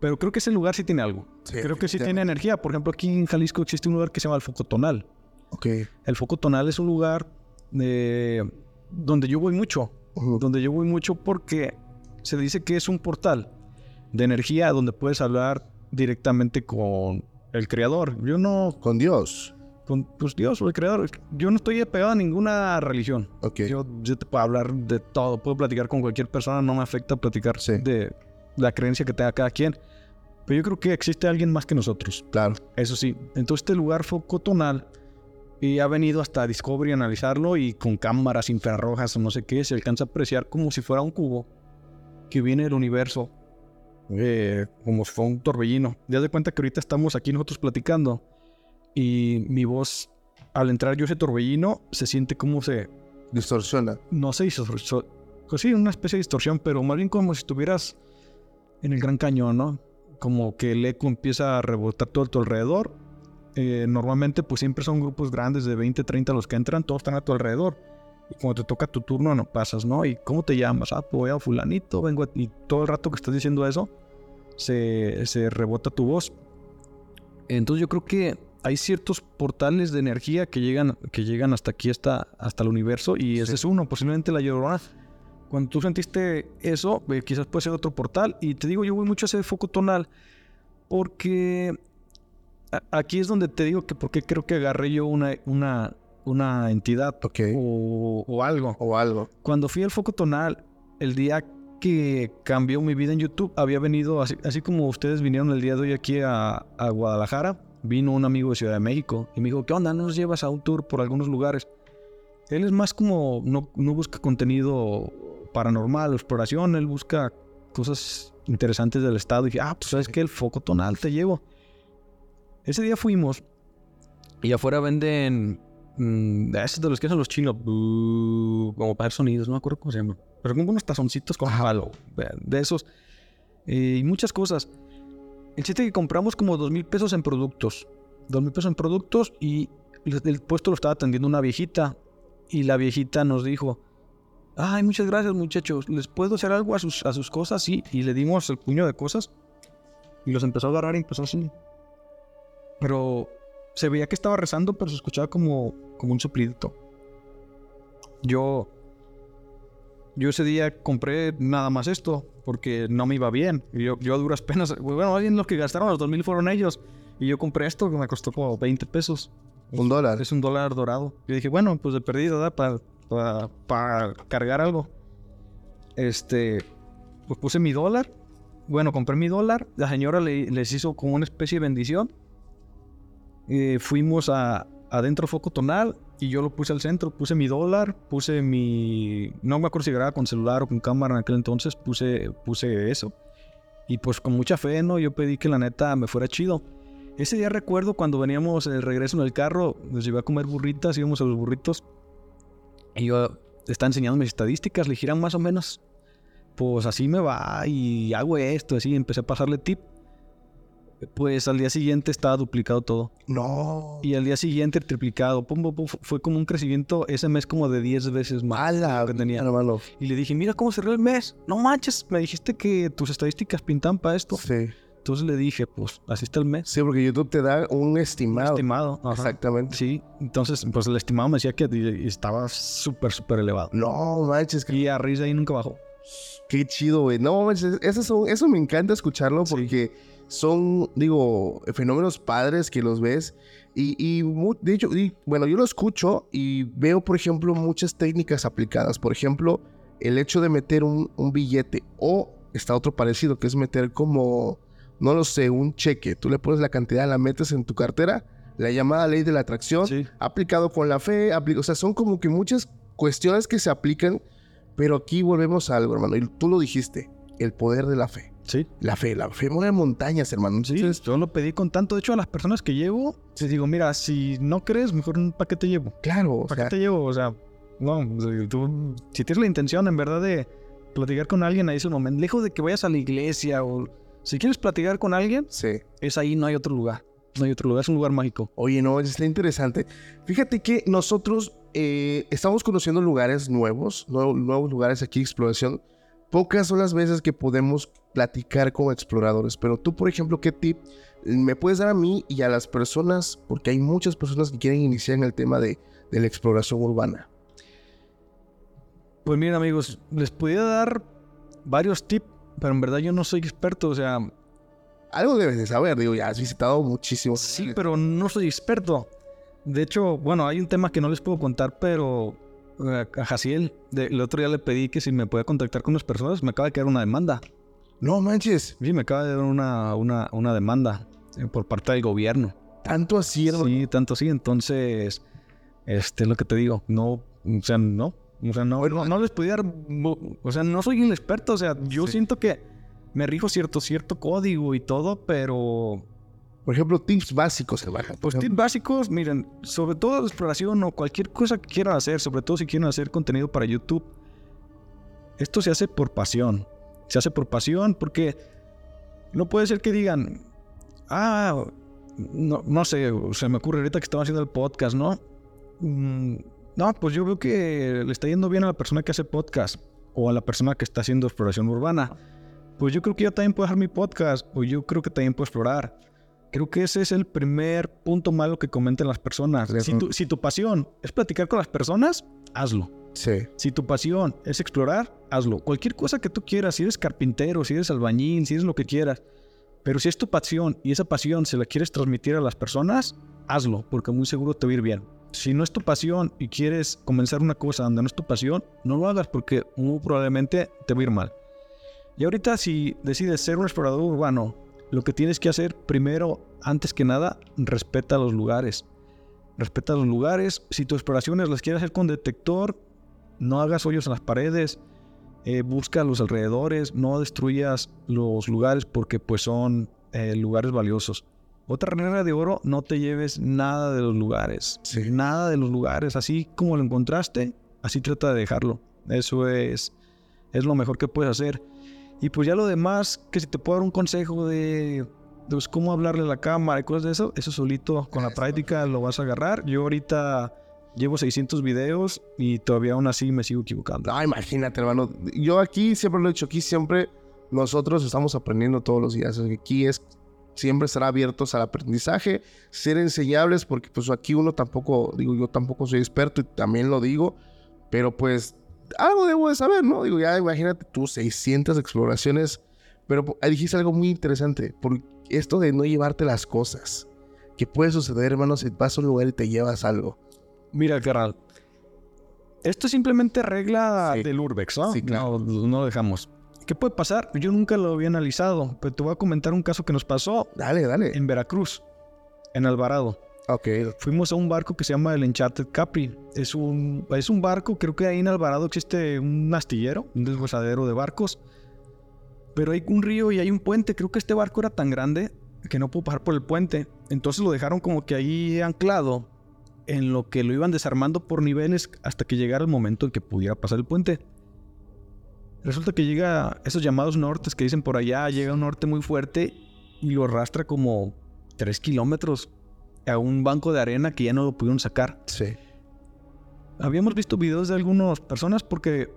Pero creo que ese lugar sí tiene algo. creo que sí tiene energía. Por ejemplo, aquí en Jalisco existe un lugar que se llama el Foco Tonal. Ok. El Foco Tonal es un lugar de, donde yo voy mucho. Donde yo voy mucho porque se dice que es un portal de energía donde puedes hablar directamente con el creador. Yo no... Con Dios con pues Dios o el creador. Yo no estoy pegado a ninguna religión. Okay. Yo, yo, te puedo hablar de todo, puedo platicar con cualquier persona, no me afecta platicar de la creencia que tenga cada quien. Pero yo creo que existe alguien más que nosotros. Claro. Eso sí. Entonces este lugar fue cotonal y ha venido hasta Discovery a analizarlo y con cámaras infrarrojas o no sé qué, se alcanza a apreciar como si fuera un cubo que viene del universo. Eh, como si fuera un torbellino. Ya de cuenta que ahorita estamos aquí nosotros platicando y mi voz, al entrar yo ese torbellino, se siente como se... Distorsiona. No sé, pues sí, una especie de distorsión, pero más bien como si estuvieras en el Gran Cañón, ¿no? Como que el eco empieza a rebotar todo a tu alrededor. Eh, normalmente pues siempre son grupos grandes de 20, 30 los que entran, todos están a tu alrededor. Y cuando te toca tu turno no pasas, ¿no? ¿Y cómo te llamas? Ah, pues voy a fulanito, vengo a... Y todo el rato que estás diciendo eso, se, se rebota tu voz. Entonces yo creo que hay ciertos portales de energía que llegan, que llegan hasta aquí, hasta, hasta el universo, y ese es uno, posiblemente la llorona. Cuando tú sentiste eso, eh, quizás puede ser otro portal. Y te digo, yo voy mucho a ese foco tonal, porque aquí es donde te digo que porque creo que agarré yo una, una, una entidad o, o, algo. O algo. Cuando fui al foco tonal, el día que cambió mi vida en YouTube, había venido, así, así como ustedes vinieron el día de hoy aquí a, a Guadalajara, vino un amigo de Ciudad de México y me dijo, ¿qué onda? ¿No nos llevas a un tour por algunos lugares? Él es más como, no, no busca contenido paranormal exploración, él busca cosas interesantes del estado. Y dije, ah, pues sabes que el foco tonal te llevo. Ese día fuimos y afuera venden mm, esos de los que hacen los chinos, como para hacer sonidos, no me acuerdo cómo se llaman. Pero como unos tazoncitos con palo, de esos. y muchas cosas. El chiste que compramos como dos mil pesos en productos. Dos mil pesos en productos y el puesto lo estaba atendiendo una viejita. Y la viejita nos dijo, ay, muchas gracias muchachos, ¿les puedo hacer algo a sus, a sus cosas? Sí, y le dimos el puño de cosas. Y los empezó a agarrar y empezó así. Pero se veía que estaba rezando, pero se escuchaba como, como un suplidito. Yo, yo ese día compré nada más esto, porque no me iba bien. Yo, yo a duras penas, bueno, bien los que gastaron los 2000 fueron ellos. Y yo compré esto que me costó como 20 pesos. Un dólar. Es un dólar dorado. Yo dije, bueno, pues de perdido, ¿da? Para, cargar algo. Este, pues puse mi dólar. Bueno, compré mi dólar. La señora les hizo como una especie de bendición. Eh, fuimos a, adentro foco tonal y yo lo puse al centro, puse mi dólar, puse mi... No me acuerdo si grababa con celular o con cámara en aquel entonces, puse, puse eso. Y pues con mucha fe, ¿no? Yo pedí que la neta me fuera chido. Ese día recuerdo cuando veníamos el regreso en el carro, nos llevé a comer burritas, íbamos a los burritos. Y yo estaba enseñando mis estadísticas, le giran más o menos. Pues así me va y hago esto, así empecé a pasarle tip pues al día siguiente estaba duplicado todo. No. Y al día siguiente triplicado. fue como un crecimiento ese mes como de 10 veces más que tenía. Hermano. Y le dije, mira cómo cerró el mes. No manches, me dijiste que tus estadísticas pintan para esto. Sí. Entonces le dije, pues así está el mes. Sí, porque YouTube te da un estimado. Un estimado. Exactamente. Sí. Entonces, pues el estimado me decía que estaba súper, súper elevado. No manches. Que... Y a risa ahí nunca bajó. Qué chido, güey. No manches, eso, eso me encanta escucharlo porque son, digo, fenómenos padres que los ves. Y, y de hecho, bueno, yo lo escucho y veo, por ejemplo, muchas técnicas aplicadas. Por ejemplo, el hecho de meter un, billete o está otro parecido, que es meter como, no lo sé, un cheque. Tú le pones la cantidad, la metes en tu cartera. La llamada ley de la atracción, aplicado con la fe, o sea, son como que muchas cuestiones que se aplican, pero aquí volvemos a algo, hermano, y tú lo dijiste, el poder de la fe. Sí. La fe, la fe mueve montañas, hermano. Sí, yo lo pedí con tanto. De hecho, a las personas que llevo, les digo, mira, si no crees, mejor ¿para qué te llevo? Claro. ¿Para qué te llevo? O sea, no, tú, si tienes la intención, en verdad, de platicar con alguien, ahí es el momento. Lejos de que vayas a la iglesia o si quieres platicar con alguien, sí. es ahí, no hay otro lugar. No hay otro lugar, es un lugar mágico. Oye, no, está interesante. Fíjate que nosotros eh, estamos conociendo lugares nuevos, nuevos, nuevos lugares aquí, exploración Pocas son las veces que podemos platicar como exploradores, pero tú, por ejemplo, ¿qué tip me puedes dar a mí y a las personas? Porque hay muchas personas que quieren iniciar en el tema de, la exploración urbana. Pues miren amigos, les podría dar varios tips, pero en verdad yo no soy experto, o sea... Algo debes de saber, digo, ya has visitado muchísimo. Sí, pero no soy experto. De hecho, bueno, hay un tema que no les puedo contar, pero a Jaciel, el otro día le pedí que si me podía contactar con unas personas, me acaba de quedar una demanda. No manches. Sí, me acaba de dar una, una, una demanda eh, por parte del gobierno. ¿Tanto así? Sí, tanto así. Entonces, este es lo que te digo. No, o sea, no. O sea, no, no, les podía dar... O sea, no soy el experto. O sea, yo siento que me rijo cierto, cierto código y todo, pero por ejemplo, tips básicos, se Pues tips básicos, miren, sobre todo la exploración o cualquier cosa que quieran hacer, sobre todo si quieren hacer contenido para YouTube, esto se hace por pasión. Se hace por pasión porque no puede ser que digan, ah, no, no sé, se me ocurre ahorita que estamos haciendo el podcast, ¿no? Mm, no, pues yo veo que le está yendo bien a la persona que hace podcast o a la persona que está haciendo exploración urbana. Pues yo creo que yo también puedo dejar mi podcast o yo creo que también puedo explorar. Creo que ese es el primer punto malo que comentan las personas. Si tu, pasión es platicar con las personas, hazlo. Sí. Si tu pasión es explorar, hazlo. Cualquier cosa que tú quieras, si eres carpintero, si eres albañil, si eres lo que quieras. Pero si es tu pasión y esa pasión se la quieres transmitir a las personas, hazlo, porque muy seguro te va a ir bien. Si no es tu pasión y quieres comenzar una cosa donde no es tu pasión, no lo hagas porque muy probablemente te va a ir mal. Y ahorita si decides ser un explorador urbano lo que tienes que hacer primero, antes que nada, respeta los lugares. Respeta los lugares. Si tus exploraciones las quieres hacer con detector, no hagas hoyos en las paredes. eh, busca los alrededores, no destruyas los lugares porque pues son eh, lugares valiosos. Otra regla de oro, no te lleves nada de los lugares. Nada de los lugares. Así como lo encontraste, así trata de dejarlo. Eso es, es lo mejor que puedes hacer. Y pues ya lo demás, que si te puedo dar un consejo de, pues, cómo hablarle a la cámara y cosas de eso, eso solito con la práctica lo vas a agarrar. Yo ahorita llevo 600 videos y todavía aún así me sigo equivocando. No, imagínate, hermano. Yo aquí siempre lo he dicho, aquí siempre nosotros estamos aprendiendo todos los días. Aquí es siempre estar abiertos al aprendizaje, ser enseñables, porque pues aquí uno tampoco, digo, yo tampoco soy experto y también lo digo, pero pues algo debo de saber, ¿no? Digo, ya imagínate tú 600 exploraciones, pero dijiste algo muy interesante, por esto de no llevarte las cosas. ¿Qué puede suceder, hermano, si vas a un lugar y te llevas algo? Mira, carnal. Esto es simplemente regla del Urbex, ¿no? Sí, claro. No, no lo dejamos. ¿Qué puede pasar? Yo nunca lo había analizado, pero te voy a comentar un caso que nos pasó. Dale, dale. En Veracruz, en Alvarado. Ok. Fuimos a un barco que se llama el Enchanted Capri. Es un, es un barco, creo que ahí en Alvarado existe un astillero, un desguazadero de barcos. Pero hay un río y hay un puente. Creo que este barco era tan grande que no pudo pasar por el puente. Entonces lo dejaron como que ahí anclado en lo que lo iban desarmando por niveles hasta que llegara el momento en que pudiera pasar el puente. Resulta que llega esos llamados nortes que dicen por allá, llega un norte muy fuerte y lo arrastra como 3 kilómetros a un banco de arena que ya no lo pudieron sacar. Sí. Habíamos visto videos de algunas personas porque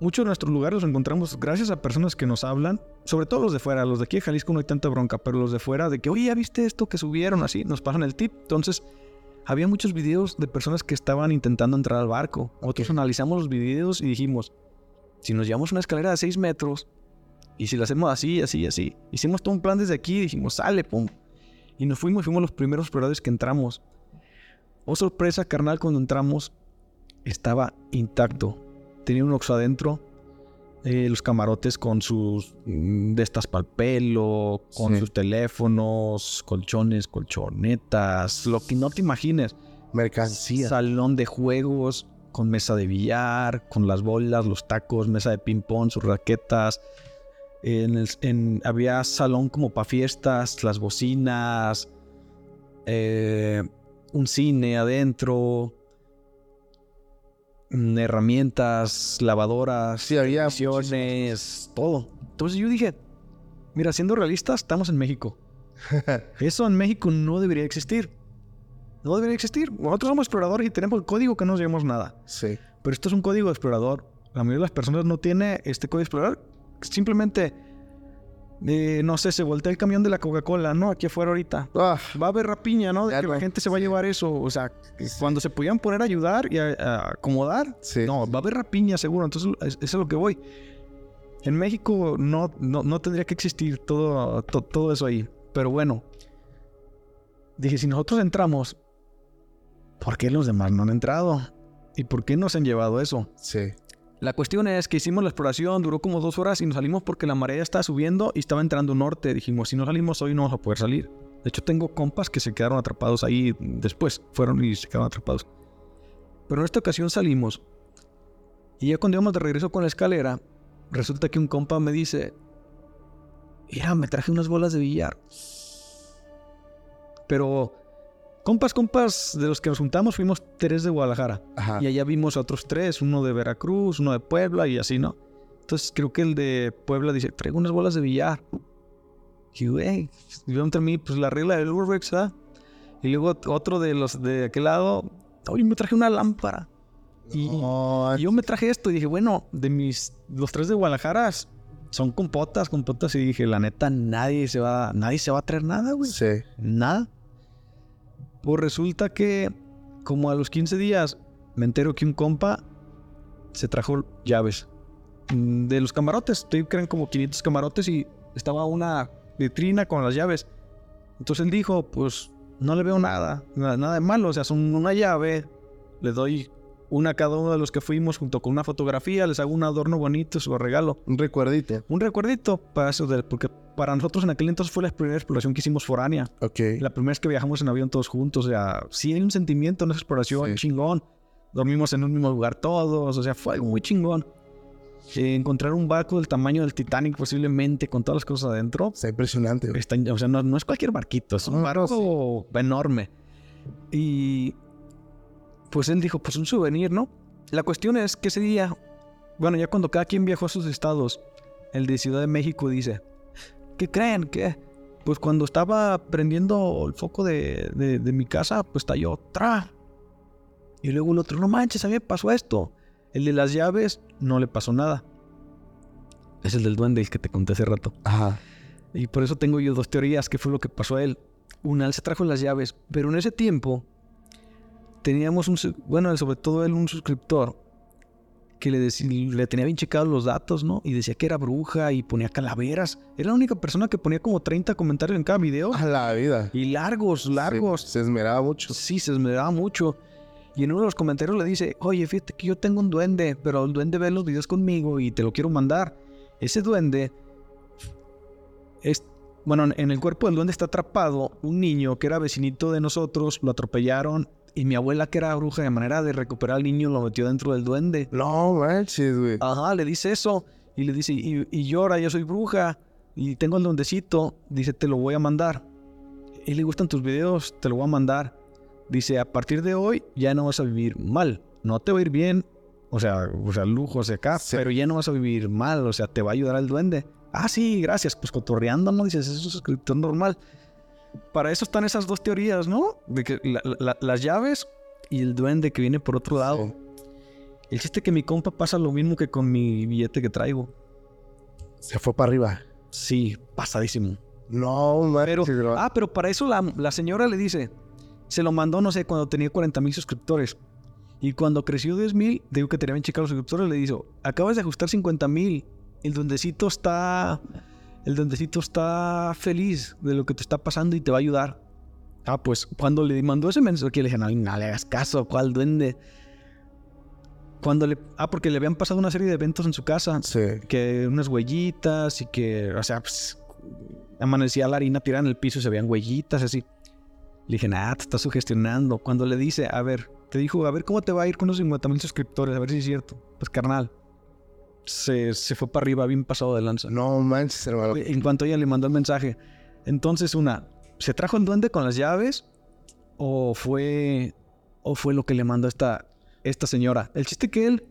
muchos de nuestros lugares los encontramos gracias a personas que nos hablan, sobre todo los de fuera, los de aquí de Jalisco no hay tanta bronca, pero los de fuera de que, oye, ¿ya viste esto que subieron? Así, nos pasan el tip. Entonces, había muchos videos de personas que estaban intentando entrar al barco. Otros analizamos los videos y dijimos, si nos llevamos una escalera de 6 metros y si la hacemos así, así, así, hicimos todo un plan desde aquí y dijimos, sale, pum. Y nos fuimos, fuimos los primeros exploradores que entramos. Oh, sorpresa, carnal, cuando entramos, estaba intacto. Tenía un oxo adentro, eh, los camarotes con sus mm, de estas pal pelo, con Sí. sus teléfonos, colchones, colchonetas, lo que no te imagines. Mercancía. Salón de juegos con mesa de billar, con las bolas, los tacos, mesa de ping pong, sus raquetas. En el- en- había salón como para fiestas, las bocinas, eh, un cine adentro, mm, herramientas, lavadoras, Sí, había todo. Entonces yo dije, mira, siendo realistas, estamos en México. Eso en México no debería existir. No debería existir. Nosotros somos exploradores y tenemos el código que no llevamos nada. Sí. Pero esto es un código de explorador. La mayoría de las personas no tiene este código de explorador. Simplemente, eh, no sé, se voltea el camión de la Coca-Cola, ¿no? Aquí afuera ahorita. Ah, Va a haber rapiña, ¿no? De que la gente se va a llevar eso. O sea, cuando se podían poner a ayudar y a, a acomodar, sí. no, va a haber rapiña seguro. Entonces, es- eso es lo que voy. En México no, no, no tendría que existir todo, to- todo eso ahí. Pero bueno, dije, si nosotros entramos, ¿por qué los demás no han entrado? ¿Y por qué nos han llevado eso? Sí. La cuestión es que hicimos la exploración, duró como dos horas y nos salimos porque la marea estaba subiendo y estaba entrando norte. Dijimos, si no salimos hoy no vamos a poder salir. De hecho, tengo compas que se quedaron atrapados ahí después. Fueron y se quedaron atrapados. Pero en esta ocasión salimos. Y ya cuando íbamos de regreso con la escalera, resulta que un compa me dice, mira, me traje unas bolas de billar. Pero, compas, compas, de los que nos juntamos fuimos tres de Guadalajara. Ajá. Y allá vimos a otros tres, uno de Veracruz, uno de Puebla y así, ¿no? Entonces creo que el de Puebla dice, traigo unas bolas de billar. Y güey, yo entre mí, pues la regla del Urbex, ¿verdad? Y luego otro de los de aquel lado, oye, me traje una lámpara. Y, No, y yo me traje esto y dije, bueno, de mis, los tres de Guadalajara son compotas, compotas. Y dije, la neta, nadie se va, nadie se va a traer nada, güey. Sí. Nada. Pues resulta que, como a los 15 días, me entero que un compa se trajo llaves mm, de los camarotes. Creen como 500 camarotes y estaba una vitrina con las llaves. Entonces él dijo, pues no le veo nada, nada de malo. O sea, son una llave. Le doy una a cada uno de los que fuimos junto con una fotografía. Les hago un adorno bonito, su regalo. Un recuerdito. Un recuerdito para eso, de, porque para nosotros en aquel entonces fue la primera exploración que hicimos foránea. Ok. La primera vez que viajamos en avión todos juntos, o sea, sí hay un sentimiento en esa exploración Sí. chingón. Dormimos en un mismo lugar todos, o sea, fue algo muy chingón. eh, encontrar un barco del tamaño del Titanic posiblemente con todas las cosas adentro. Está impresionante. Está- o sea, no, no es cualquier barquito, es un no, barco enorme. Y pues él dijo, pues un souvenir, ¿no? La cuestión es que ese día, bueno, ya cuando cada quien viajó a sus estados, el de Ciudad de México dice, ¿qué creen? ¿Qué? Pues cuando estaba prendiendo el foco de, de- de mi casa, pues estalló, ¡tra! Y luego el otro, no manches, a mí me pasó esto. El de las llaves, no le pasó nada. Es el del duende, el que te conté hace rato. Ajá. Y por eso tengo yo dos teorías, que fue lo que pasó a él. Una, él se trajo las llaves, pero en ese tiempo teníamos un, bueno, sobre todo él, un suscriptor que le, deci- le tenía bien checados los datos, ¿no? Y decía que era bruja y ponía calaveras. Era la única persona que ponía como 30 comentarios en cada video. A la vida. Y largos, largos. Se esmeraba mucho. Sí, se esmeraba mucho. Y en uno de los comentarios le dice, oye, fíjate que yo tengo un duende, pero el duende ve los videos conmigo y te lo quiero mandar. Ese duende es... Bueno, en el cuerpo del duende está atrapado un niño que era vecinito de nosotros, lo atropellaron y mi abuela que era bruja de manera de recuperar al niño lo metió dentro del duende. No manches, güey. Ajá, le dice eso. Y le dice, y, y llora, yo soy bruja. Y tengo el duendecito. Dice, te lo voy a mandar. Y le gustan tus videos, te lo voy a mandar. Dice, a partir de hoy ya no vas a vivir mal. No te va a ir bien. O sea, o sea, lujos de acá. Sí. Pero ya no vas a vivir mal. O sea, te va a ayudar el duende. Ah, sí, gracias. Pues cotorreando, ¿no? Dices, eso es suscriptor normal. Para eso están esas dos teorías, ¿no? De que la- la- las llaves y el duende que viene por otro lado. Sí. El chiste que mi compa pasa lo mismo que con mi billete que traigo. Se fue para arriba. Sí, pasadísimo. No. Pero, ah, pero para eso la, la señora le dice, se lo mandó, no sé, cuando tenía 40 mil suscriptores. Y cuando creció 10 mil, digo que tenía bien checados los suscriptores, le dijo, acabas de ajustar 50 mil. El duendecito está, el duendecito está feliz de lo que te está pasando y te va a ayudar. Ah, pues cuando le mandó ese mensaje, le dije, no, no le hagas caso, ¿cuál duende? Cuando le, ah, porque le habían pasado una serie de eventos en su casa Sí. que unas huellitas y que, o sea, pues, amanecía la harina tirada en el piso y se veían huellitas así. Le dije, nah, te estás sugestionando. Cuando le dice, a ver, te dijo, a ver cómo te va a ir con los 50 mil suscriptores, a ver si es cierto. Pues carnal, se, se fue para arriba bien pasado de lanza. No manches, hermano. En cuanto ella le mandó el mensaje. Entonces, una, ¿se trajo el duende con las llaves? ¿O fue, o fue lo que le mandó esta, esta señora? El chiste que él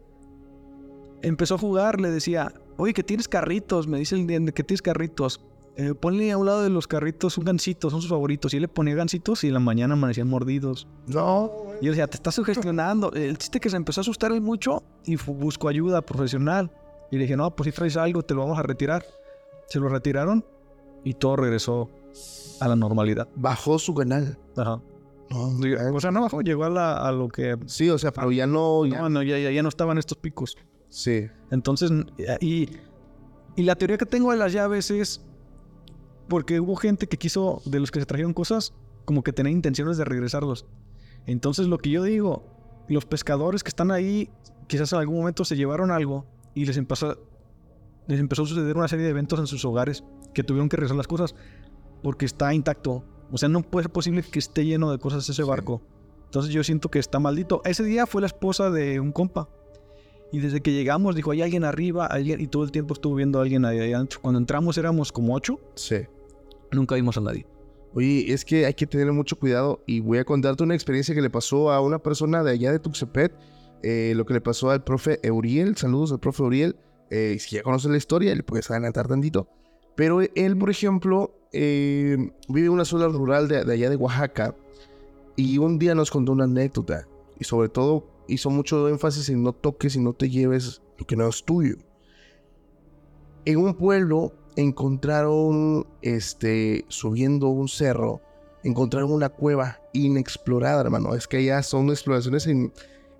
empezó a jugar, le decía, oye, que tienes carritos, me dice el duende, que tienes carritos. Eh, ponle a un lado de los carritos un gansito, son sus favoritos. Y él le ponía gansitos y en la mañana amanecían mordidos. No. Y yo decía, te estás sugestionando. El chiste que se empezó a asustar él mucho y buscó ayuda profesional. Y le dije, no, pues si traes algo, te lo vamos a retirar. Se lo retiraron y todo regresó a la normalidad. Bajó su canal. Ajá. No, O sea, no bajó, llegó a, la- a lo que... Sí, o sea, pero ya no. Ya... No, no, ya, ya, ya no estaban estos picos. Sí. Entonces, y, y la teoría que tengo de las llaves es porque hubo gente que quiso, de los que se trajeron cosas, como que tenía intenciones de regresarlos. Entonces, lo que yo digo, los pescadores que están ahí, quizás en algún momento se llevaron algo y les empezó, les empezó a suceder una serie de eventos en sus hogares que tuvieron que regresar las cosas porque está intacto. O sea, no puede ser posible que esté lleno de cosas ese Sí. barco. Entonces yo siento que está maldito. Ese día fue la esposa de un compa. Y desde que llegamos dijo, hay alguien arriba, alguien... Y todo el tiempo estuvo viendo a alguien ahí adentro. Cuando entramos éramos como ocho. Sí. Nunca vimos a nadie. Oye, es que hay que tener mucho cuidado y voy a contarte una experiencia que le pasó a una persona de allá de Tuxtepec, eh, lo que le pasó al profe Euriel, saludos al profe Euriel, eh, si ya conoces la historia, le puedes adelantar tantito, pero él, por ejemplo, eh, vive en una zona rural de, de allá de Oaxaca y un día nos contó una anécdota y sobre todo hizo mucho énfasis en no toques y no te lleves lo que no es tuyo. En un pueblo encontraron, este, subiendo un cerro, encontraron una cueva inexplorada, hermano. Es que allá son exploraciones en,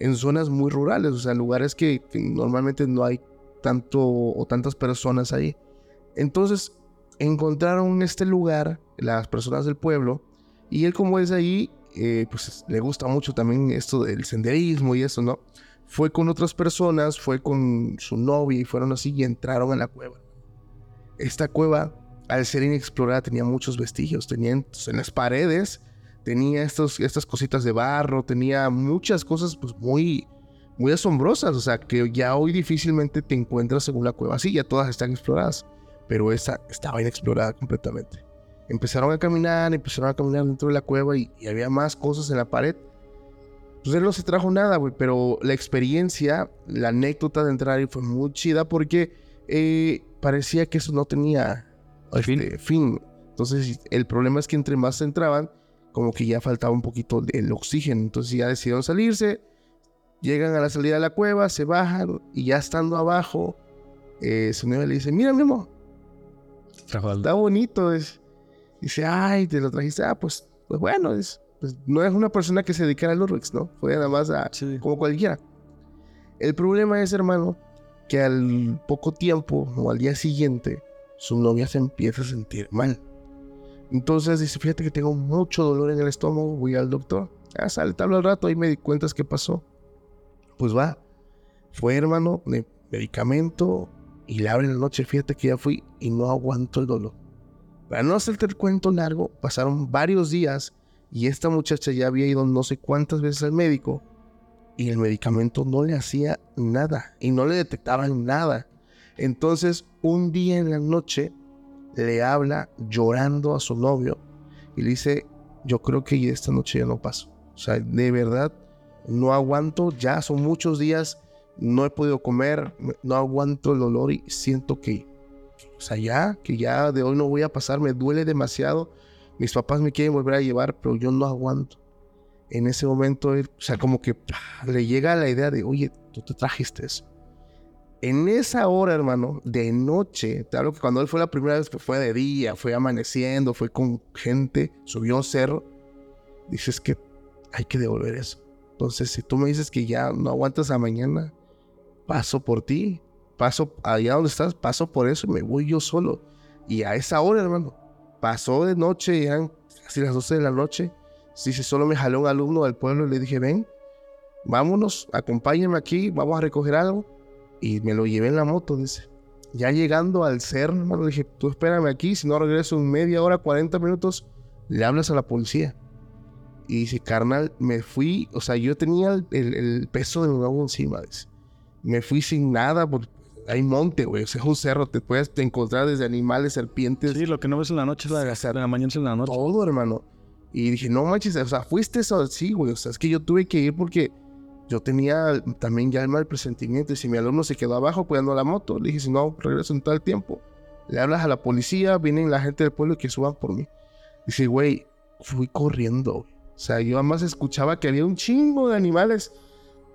en zonas muy rurales, o sea, lugares que, normalmente no hay tanto o tantas personas ahí. Entonces, encontraron este lugar, las personas del pueblo, y él como es ahí, eh, pues le gusta mucho también esto del senderismo y eso, ¿no? Fue con otras personas, fue con su novia y fueron así y entraron a la cueva. Esta cueva, al ser inexplorada, tenía muchos vestigios. Tenía en, en las paredes, tenía estos, estas cositas de barro, tenía muchas cosas pues muy, muy asombrosas, o sea, que ya hoy difícilmente te encuentras en una cueva así, ya todas están exploradas, pero esa estaba inexplorada completamente. Empezaron a caminar, empezaron a caminar dentro de la cueva y, había más cosas en la pared. Pues él no se trajo nada, güey, pero la experiencia, la anécdota de entrar ahí fue muy chida porque eh, parecía que eso no tenía este, fin. Entonces, el problema es que entre más entraban, como que ya faltaba un poquito el oxígeno. Entonces ya decidieron salirse, llegan a la salida de la cueva, se bajan y ya estando abajo, eh, su novia le dice, mira mi amor, está bonito. Es. Dice, ay, te lo trajiste. Ah, pues, pues bueno, es, pues no es una persona que se dedicara al Urbex, ¿no? Fue nada más a, como cualquiera. El problema es, hermano, que al poco tiempo o al día siguiente, su novia se empieza a sentir mal. Entonces dice, fíjate que tengo mucho dolor en el estómago, voy al doctor. Ah, sale, te hablo al rato, ahí me di cuenta qué pasó. Pues va, fue hermano, medicamento, y le abre la noche, fíjate que ya fui y no aguanto el dolor. Para no hacerte el cuento largo, pasaron varios días y esta muchacha ya había ido no sé cuántas veces al médico y el medicamento no le hacía nada y no le detectaban nada. Entonces, un día en la noche le habla llorando a su novio y le dice, yo creo que esta noche ya no paso. O sea, de verdad, no aguanto, ya son muchos días no he podido comer, no aguanto el olor y siento que, o sea, ya, que ya de hoy no voy a pasar, me duele demasiado. Mis papás me quieren volver a llevar, pero yo no aguanto. En ese momento, o sea, como que le llega la idea de, oye, tú te trajiste eso. En esa hora, hermano, de noche, te hablo que cuando él fue la primera vez, pues fue de día, fue amaneciendo, fue con gente, subió un cerro, dices que hay que devolver eso. Entonces, si tú me dices que ya no aguantas a mañana, paso por ti, paso allá donde estás, paso por eso y me voy yo solo. Y a esa hora, hermano, pasó de noche, eran casi las 12 de la noche. si solo me jaló un alumno del pueblo y le dije, ven, vámonos, acompáñame aquí, vamos a recoger algo. Y me lo llevé en la moto, dice. Ya llegando al cerro, hermano, dije, tú espérame aquí, si no regreso en media hora, 40 minutos, le hablas a la policía. Y dice, carnal, me fui, o sea, yo tenía el, peso de un agua encima, dice me fui sin nada, porque hay monte, güey. O sea, es un cerro, te puedes encontrar desde animales, serpientes. Sí, lo que no ves en la noche es la de la mañana es en la noche. Todo, hermano. Y dije, no manches, o sea, fuiste eso, sí, güey. O sea, es que yo tuve que ir porque yo tenía también ya el mal presentimiento. Y si mi alumno se quedó abajo cuidando la moto, le dije, si no, regreso en tal tiempo. Le hablas a la policía, vienen la gente del pueblo que suban por mí. Dice, güey, fui corriendo, O sea, yo además escuchaba que había un chingo de animales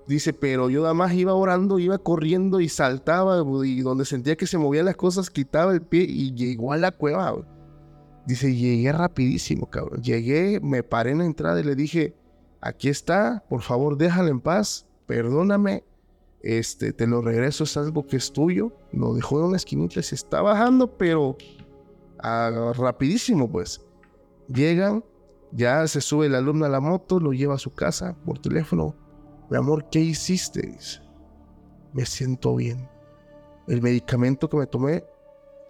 Dice, pero yo nada más iba orando, iba corriendo y saltaba, y donde sentía que se movían las cosas, quitaba el pie y llegó a la cueva. Dice, llegué rapidísimo, cabrón. Llegué, me paré en la entrada y le dije, aquí está, por favor, déjalo en paz, perdóname, este, te lo regreso, es algo que es tuyo. Lo dejó en una esquinita, se está bajando, pero ah, rapidísimo, pues. Llegan, ya se sube el alumno a la moto, lo lleva a su casa por teléfono mi amor, ¿qué hiciste? Me siento bien. El medicamento que me tomé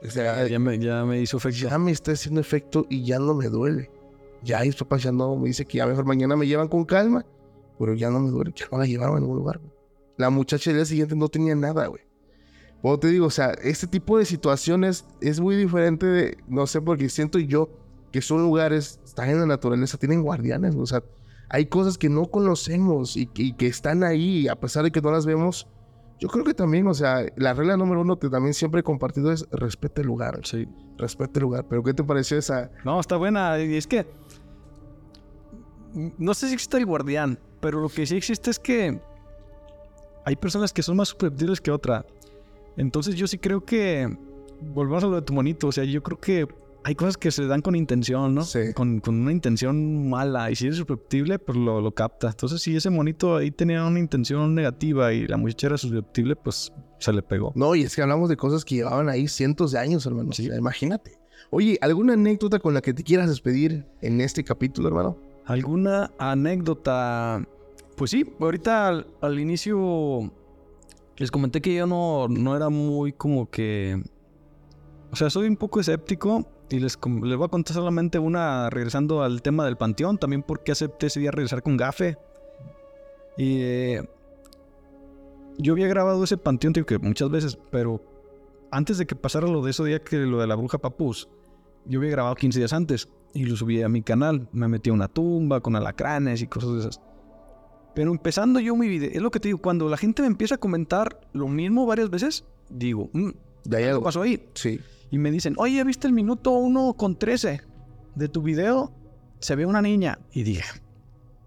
ya, me, hizo efecto. Ya me está haciendo efecto y ya no me duele. Ya mis papás ya no me dice que ya mejor mañana me llevan con calma, pero ya no me duele, ya no la llevaron a ningún lugar. La muchacha del día siguiente no tenía nada, güey. Pues te digo, o sea, este tipo de situaciones es muy diferente de, no sé, porque siento yo que son lugares, están en la naturaleza, tienen guardianes, o sea, hay cosas que no conocemos y, que están ahí, a pesar de que no las vemos. Yo creo que también, o sea, la regla número uno que también siempre he compartido es respete el lugar. Sí. Respete el lugar. Pero ¿qué te pareció esa? No, está buena. Y es que. No sé si existe el guardián, pero lo que sí existe es que. Hay personas que son más susceptibles que otra. Entonces yo sí creo que. Volvamos a lo de tu monito. O sea, yo creo que hay cosas que se dan con intención, ¿no? Sí. Con, una intención mala. Y si eres susceptible, pues lo, lo capta. Entonces, si ese monito ahí tenía una intención negativa y la muchacha era susceptible, pues se le pegó. No, y es que hablamos de cosas que llevaban ahí cientos de años, hermano. Sí. imagínate. Oye, ¿alguna anécdota con la que te quieras despedir en este capítulo, hermano? ¿Alguna anécdota? Pues sí, ahorita al, inicio les comenté que yo no, no era muy como que... O sea, soy un poco escéptico y les, les, voy a contar solamente una, regresando al tema del panteón, también porque acepté ese día regresar con Gafe. Y eh, yo había grabado ese panteón, digo que muchas veces, pero antes de que pasara lo de ese día que lo de la bruja papús, yo había grabado 15 días antes y lo subí a mi canal. Me metí a una tumba con alacranes y cosas de esas. Pero empezando yo mi video, es lo que te digo, cuando la gente me empieza a comentar lo mismo varias veces, digo, mm, De ahí ¿qué algo. pasó ahí? Sí. Y me dicen, oye, ¿viste el minuto 1 con 13 de tu video? Se ve una niña. Y dije,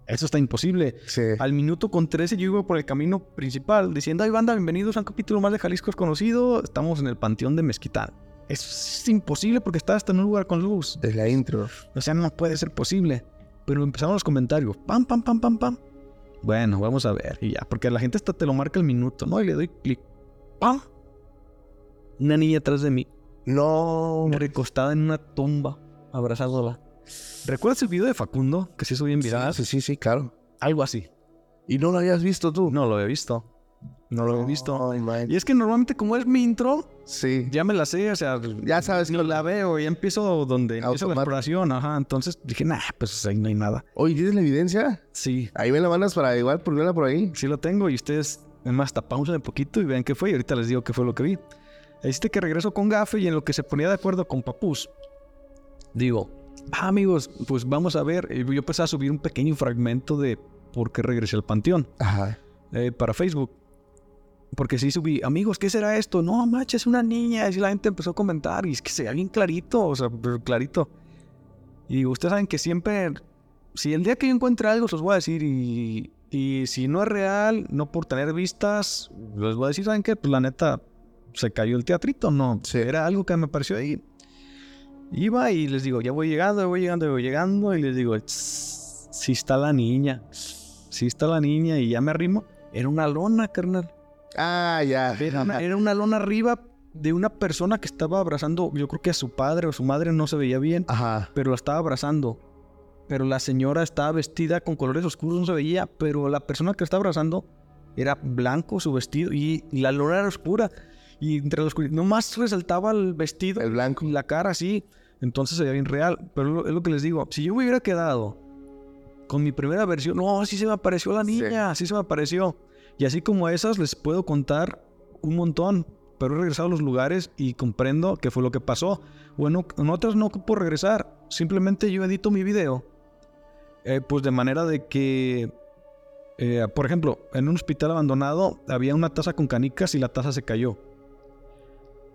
eso está imposible. Sí. Al minuto con 13 yo iba por el camino principal diciendo, ay banda, bienvenidos a un capítulo más de Jalisco es conocido. Estamos en el panteón de Mezquitán. Es imposible porque está hasta en un lugar con luz. Desde la intro. O sea, no puede ser posible. Pero empezaron los comentarios. Pam, pam, pam, pam, pam. Bueno, vamos a ver. Y ya, porque la gente hasta te lo marca el minuto, ¿no? Y le doy clic. ¡Pam! Una niña atrás de mí, No. recostada en una tumba, abrazándola. ¿Recuerdas el video de Facundo? Que se hizo bien viral. Sí, sí, sí, claro. Algo así. ¿Y no lo habías visto tú? No lo he visto. No lo he visto. Y es que normalmente como es mi intro, Sí. ya me la sé, o sea, Ya sabes no la veo y empiezo donde empieza la exploración, ajá. Entonces dije, nah, pues ahí no hay nada. Oye, ¿tienes la evidencia? Sí, Ahí me la mandas para igual ponerla por ahí. sí lo tengo y ustedes, es más, hasta pausa un poquito y vean qué fue y ahorita les digo qué fue lo que vi. Hiciste que regreso con Gafe y en lo que se ponía de acuerdo con Papús, digo, ah, amigos, pues vamos a ver. Y yo empecé a subir un pequeño fragmento de por qué regresé al panteón Ajá. eh, para Facebook. Porque sí subí, amigos, ¿qué será esto? No, macho, es una niña. Y la gente empezó a comentar y es que se veía bien clarito, o sea, pero clarito. Y digo, ustedes saben que siempre, si el día que yo encuentre algo, se los voy a decir. Y, y si no es real, no por tener vistas, les voy a decir, ¿saben qué? Pues la neta, se cayó el teatrito, no. Sí. Era algo que me pareció ahí. Iba y les digo, ya voy llegando, ya voy llegando, ya voy llegando. Y les digo, "Tss, sí está la niña. Sí está la niña. Y ya me arrimo. Era una lona, carnal. Ah, ya. Era una, era una lona arriba de una persona que estaba abrazando, yo creo que a su padre o su madre no se veía bien, Ajá. pero la estaba abrazando. Pero la señora estaba vestida con colores oscuros, no se veía, pero la persona que la estaba abrazando era blanco su vestido y, la lona era oscura. Y entre la oscuridad, nomás resaltaba el vestido El blanco. y la cara así. Entonces se veía bien real. Pero es lo- que les digo, si yo me hubiera quedado con mi primera versión, no, sí se me apareció la Sí. niña, sí se me apareció. Y así como esas, les puedo contar un montón. Pero he regresado a los lugares y comprendo qué fue lo que pasó. Bueno, en otras no ocupo regresar. Simplemente yo edito mi video. eh, pues de manera de que, eh, por ejemplo, en un hospital abandonado había una taza con canicas y la taza se cayó.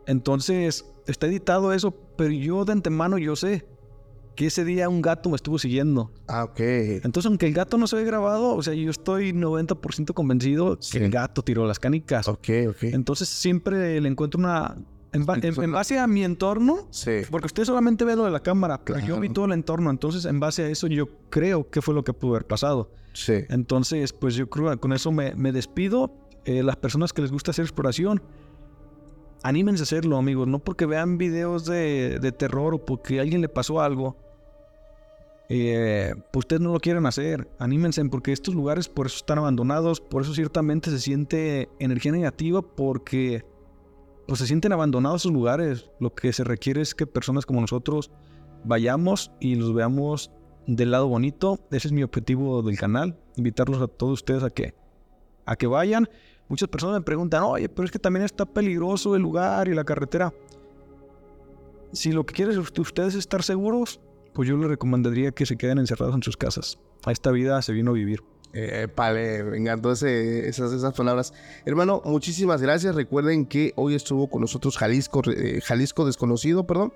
Entonces, está editado eso, pero yo de antemano yo sé que ese día un gato me estuvo siguiendo. Ah, ok. Entonces, aunque el gato no se ve grabado, o sea, yo estoy 90% convencido Sí. que el gato tiró las canicas. Ok, ok. Entonces, siempre le encuentro una... En, ba- en- en base a mi entorno, Sí. porque usted solamente ve lo de la cámara, pero yo Claro. vi todo el entorno. Entonces, en base a eso, yo creo que fue lo que pudo haber pasado. Sí. Entonces, pues yo creo que con eso me, me despido. Eh, las personas que les gusta hacer exploración, anímense a hacerlo, amigos. No porque vean videos de, de terror o porque a alguien le pasó algo, eh, pues ustedes no lo quieren hacer. Anímense porque estos lugares por eso están abandonados. Por eso ciertamente se siente energía negativa porque pues se sienten abandonados esos lugares. Lo que se requiere es que personas como nosotros vayamos y los veamos del lado bonito. Ese es mi objetivo del canal, invitarlos a todos ustedes a que, a que vayan. Muchas personas me preguntan, oye, pero es que también está peligroso el lugar y la carretera. Si lo que quieren ustedes es estar seguros, pues yo les recomendaría que se queden encerrados en sus casas. A esta vida se vino a vivir. Eh, vale, me encantó ese- esas, esas palabras. Hermano, muchísimas gracias. Recuerden que hoy estuvo con nosotros Jalisco, eh, Jalisco Desconocido, perdón.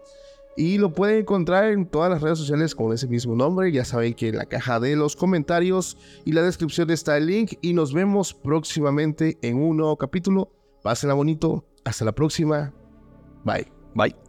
Y lo pueden encontrar en todas las redes sociales con ese mismo nombre. Ya saben que en la caja de los comentarios y la descripción está el link. Y nos vemos próximamente en un nuevo capítulo. Pásenla bonito. Hasta la próxima. Bye. Bye.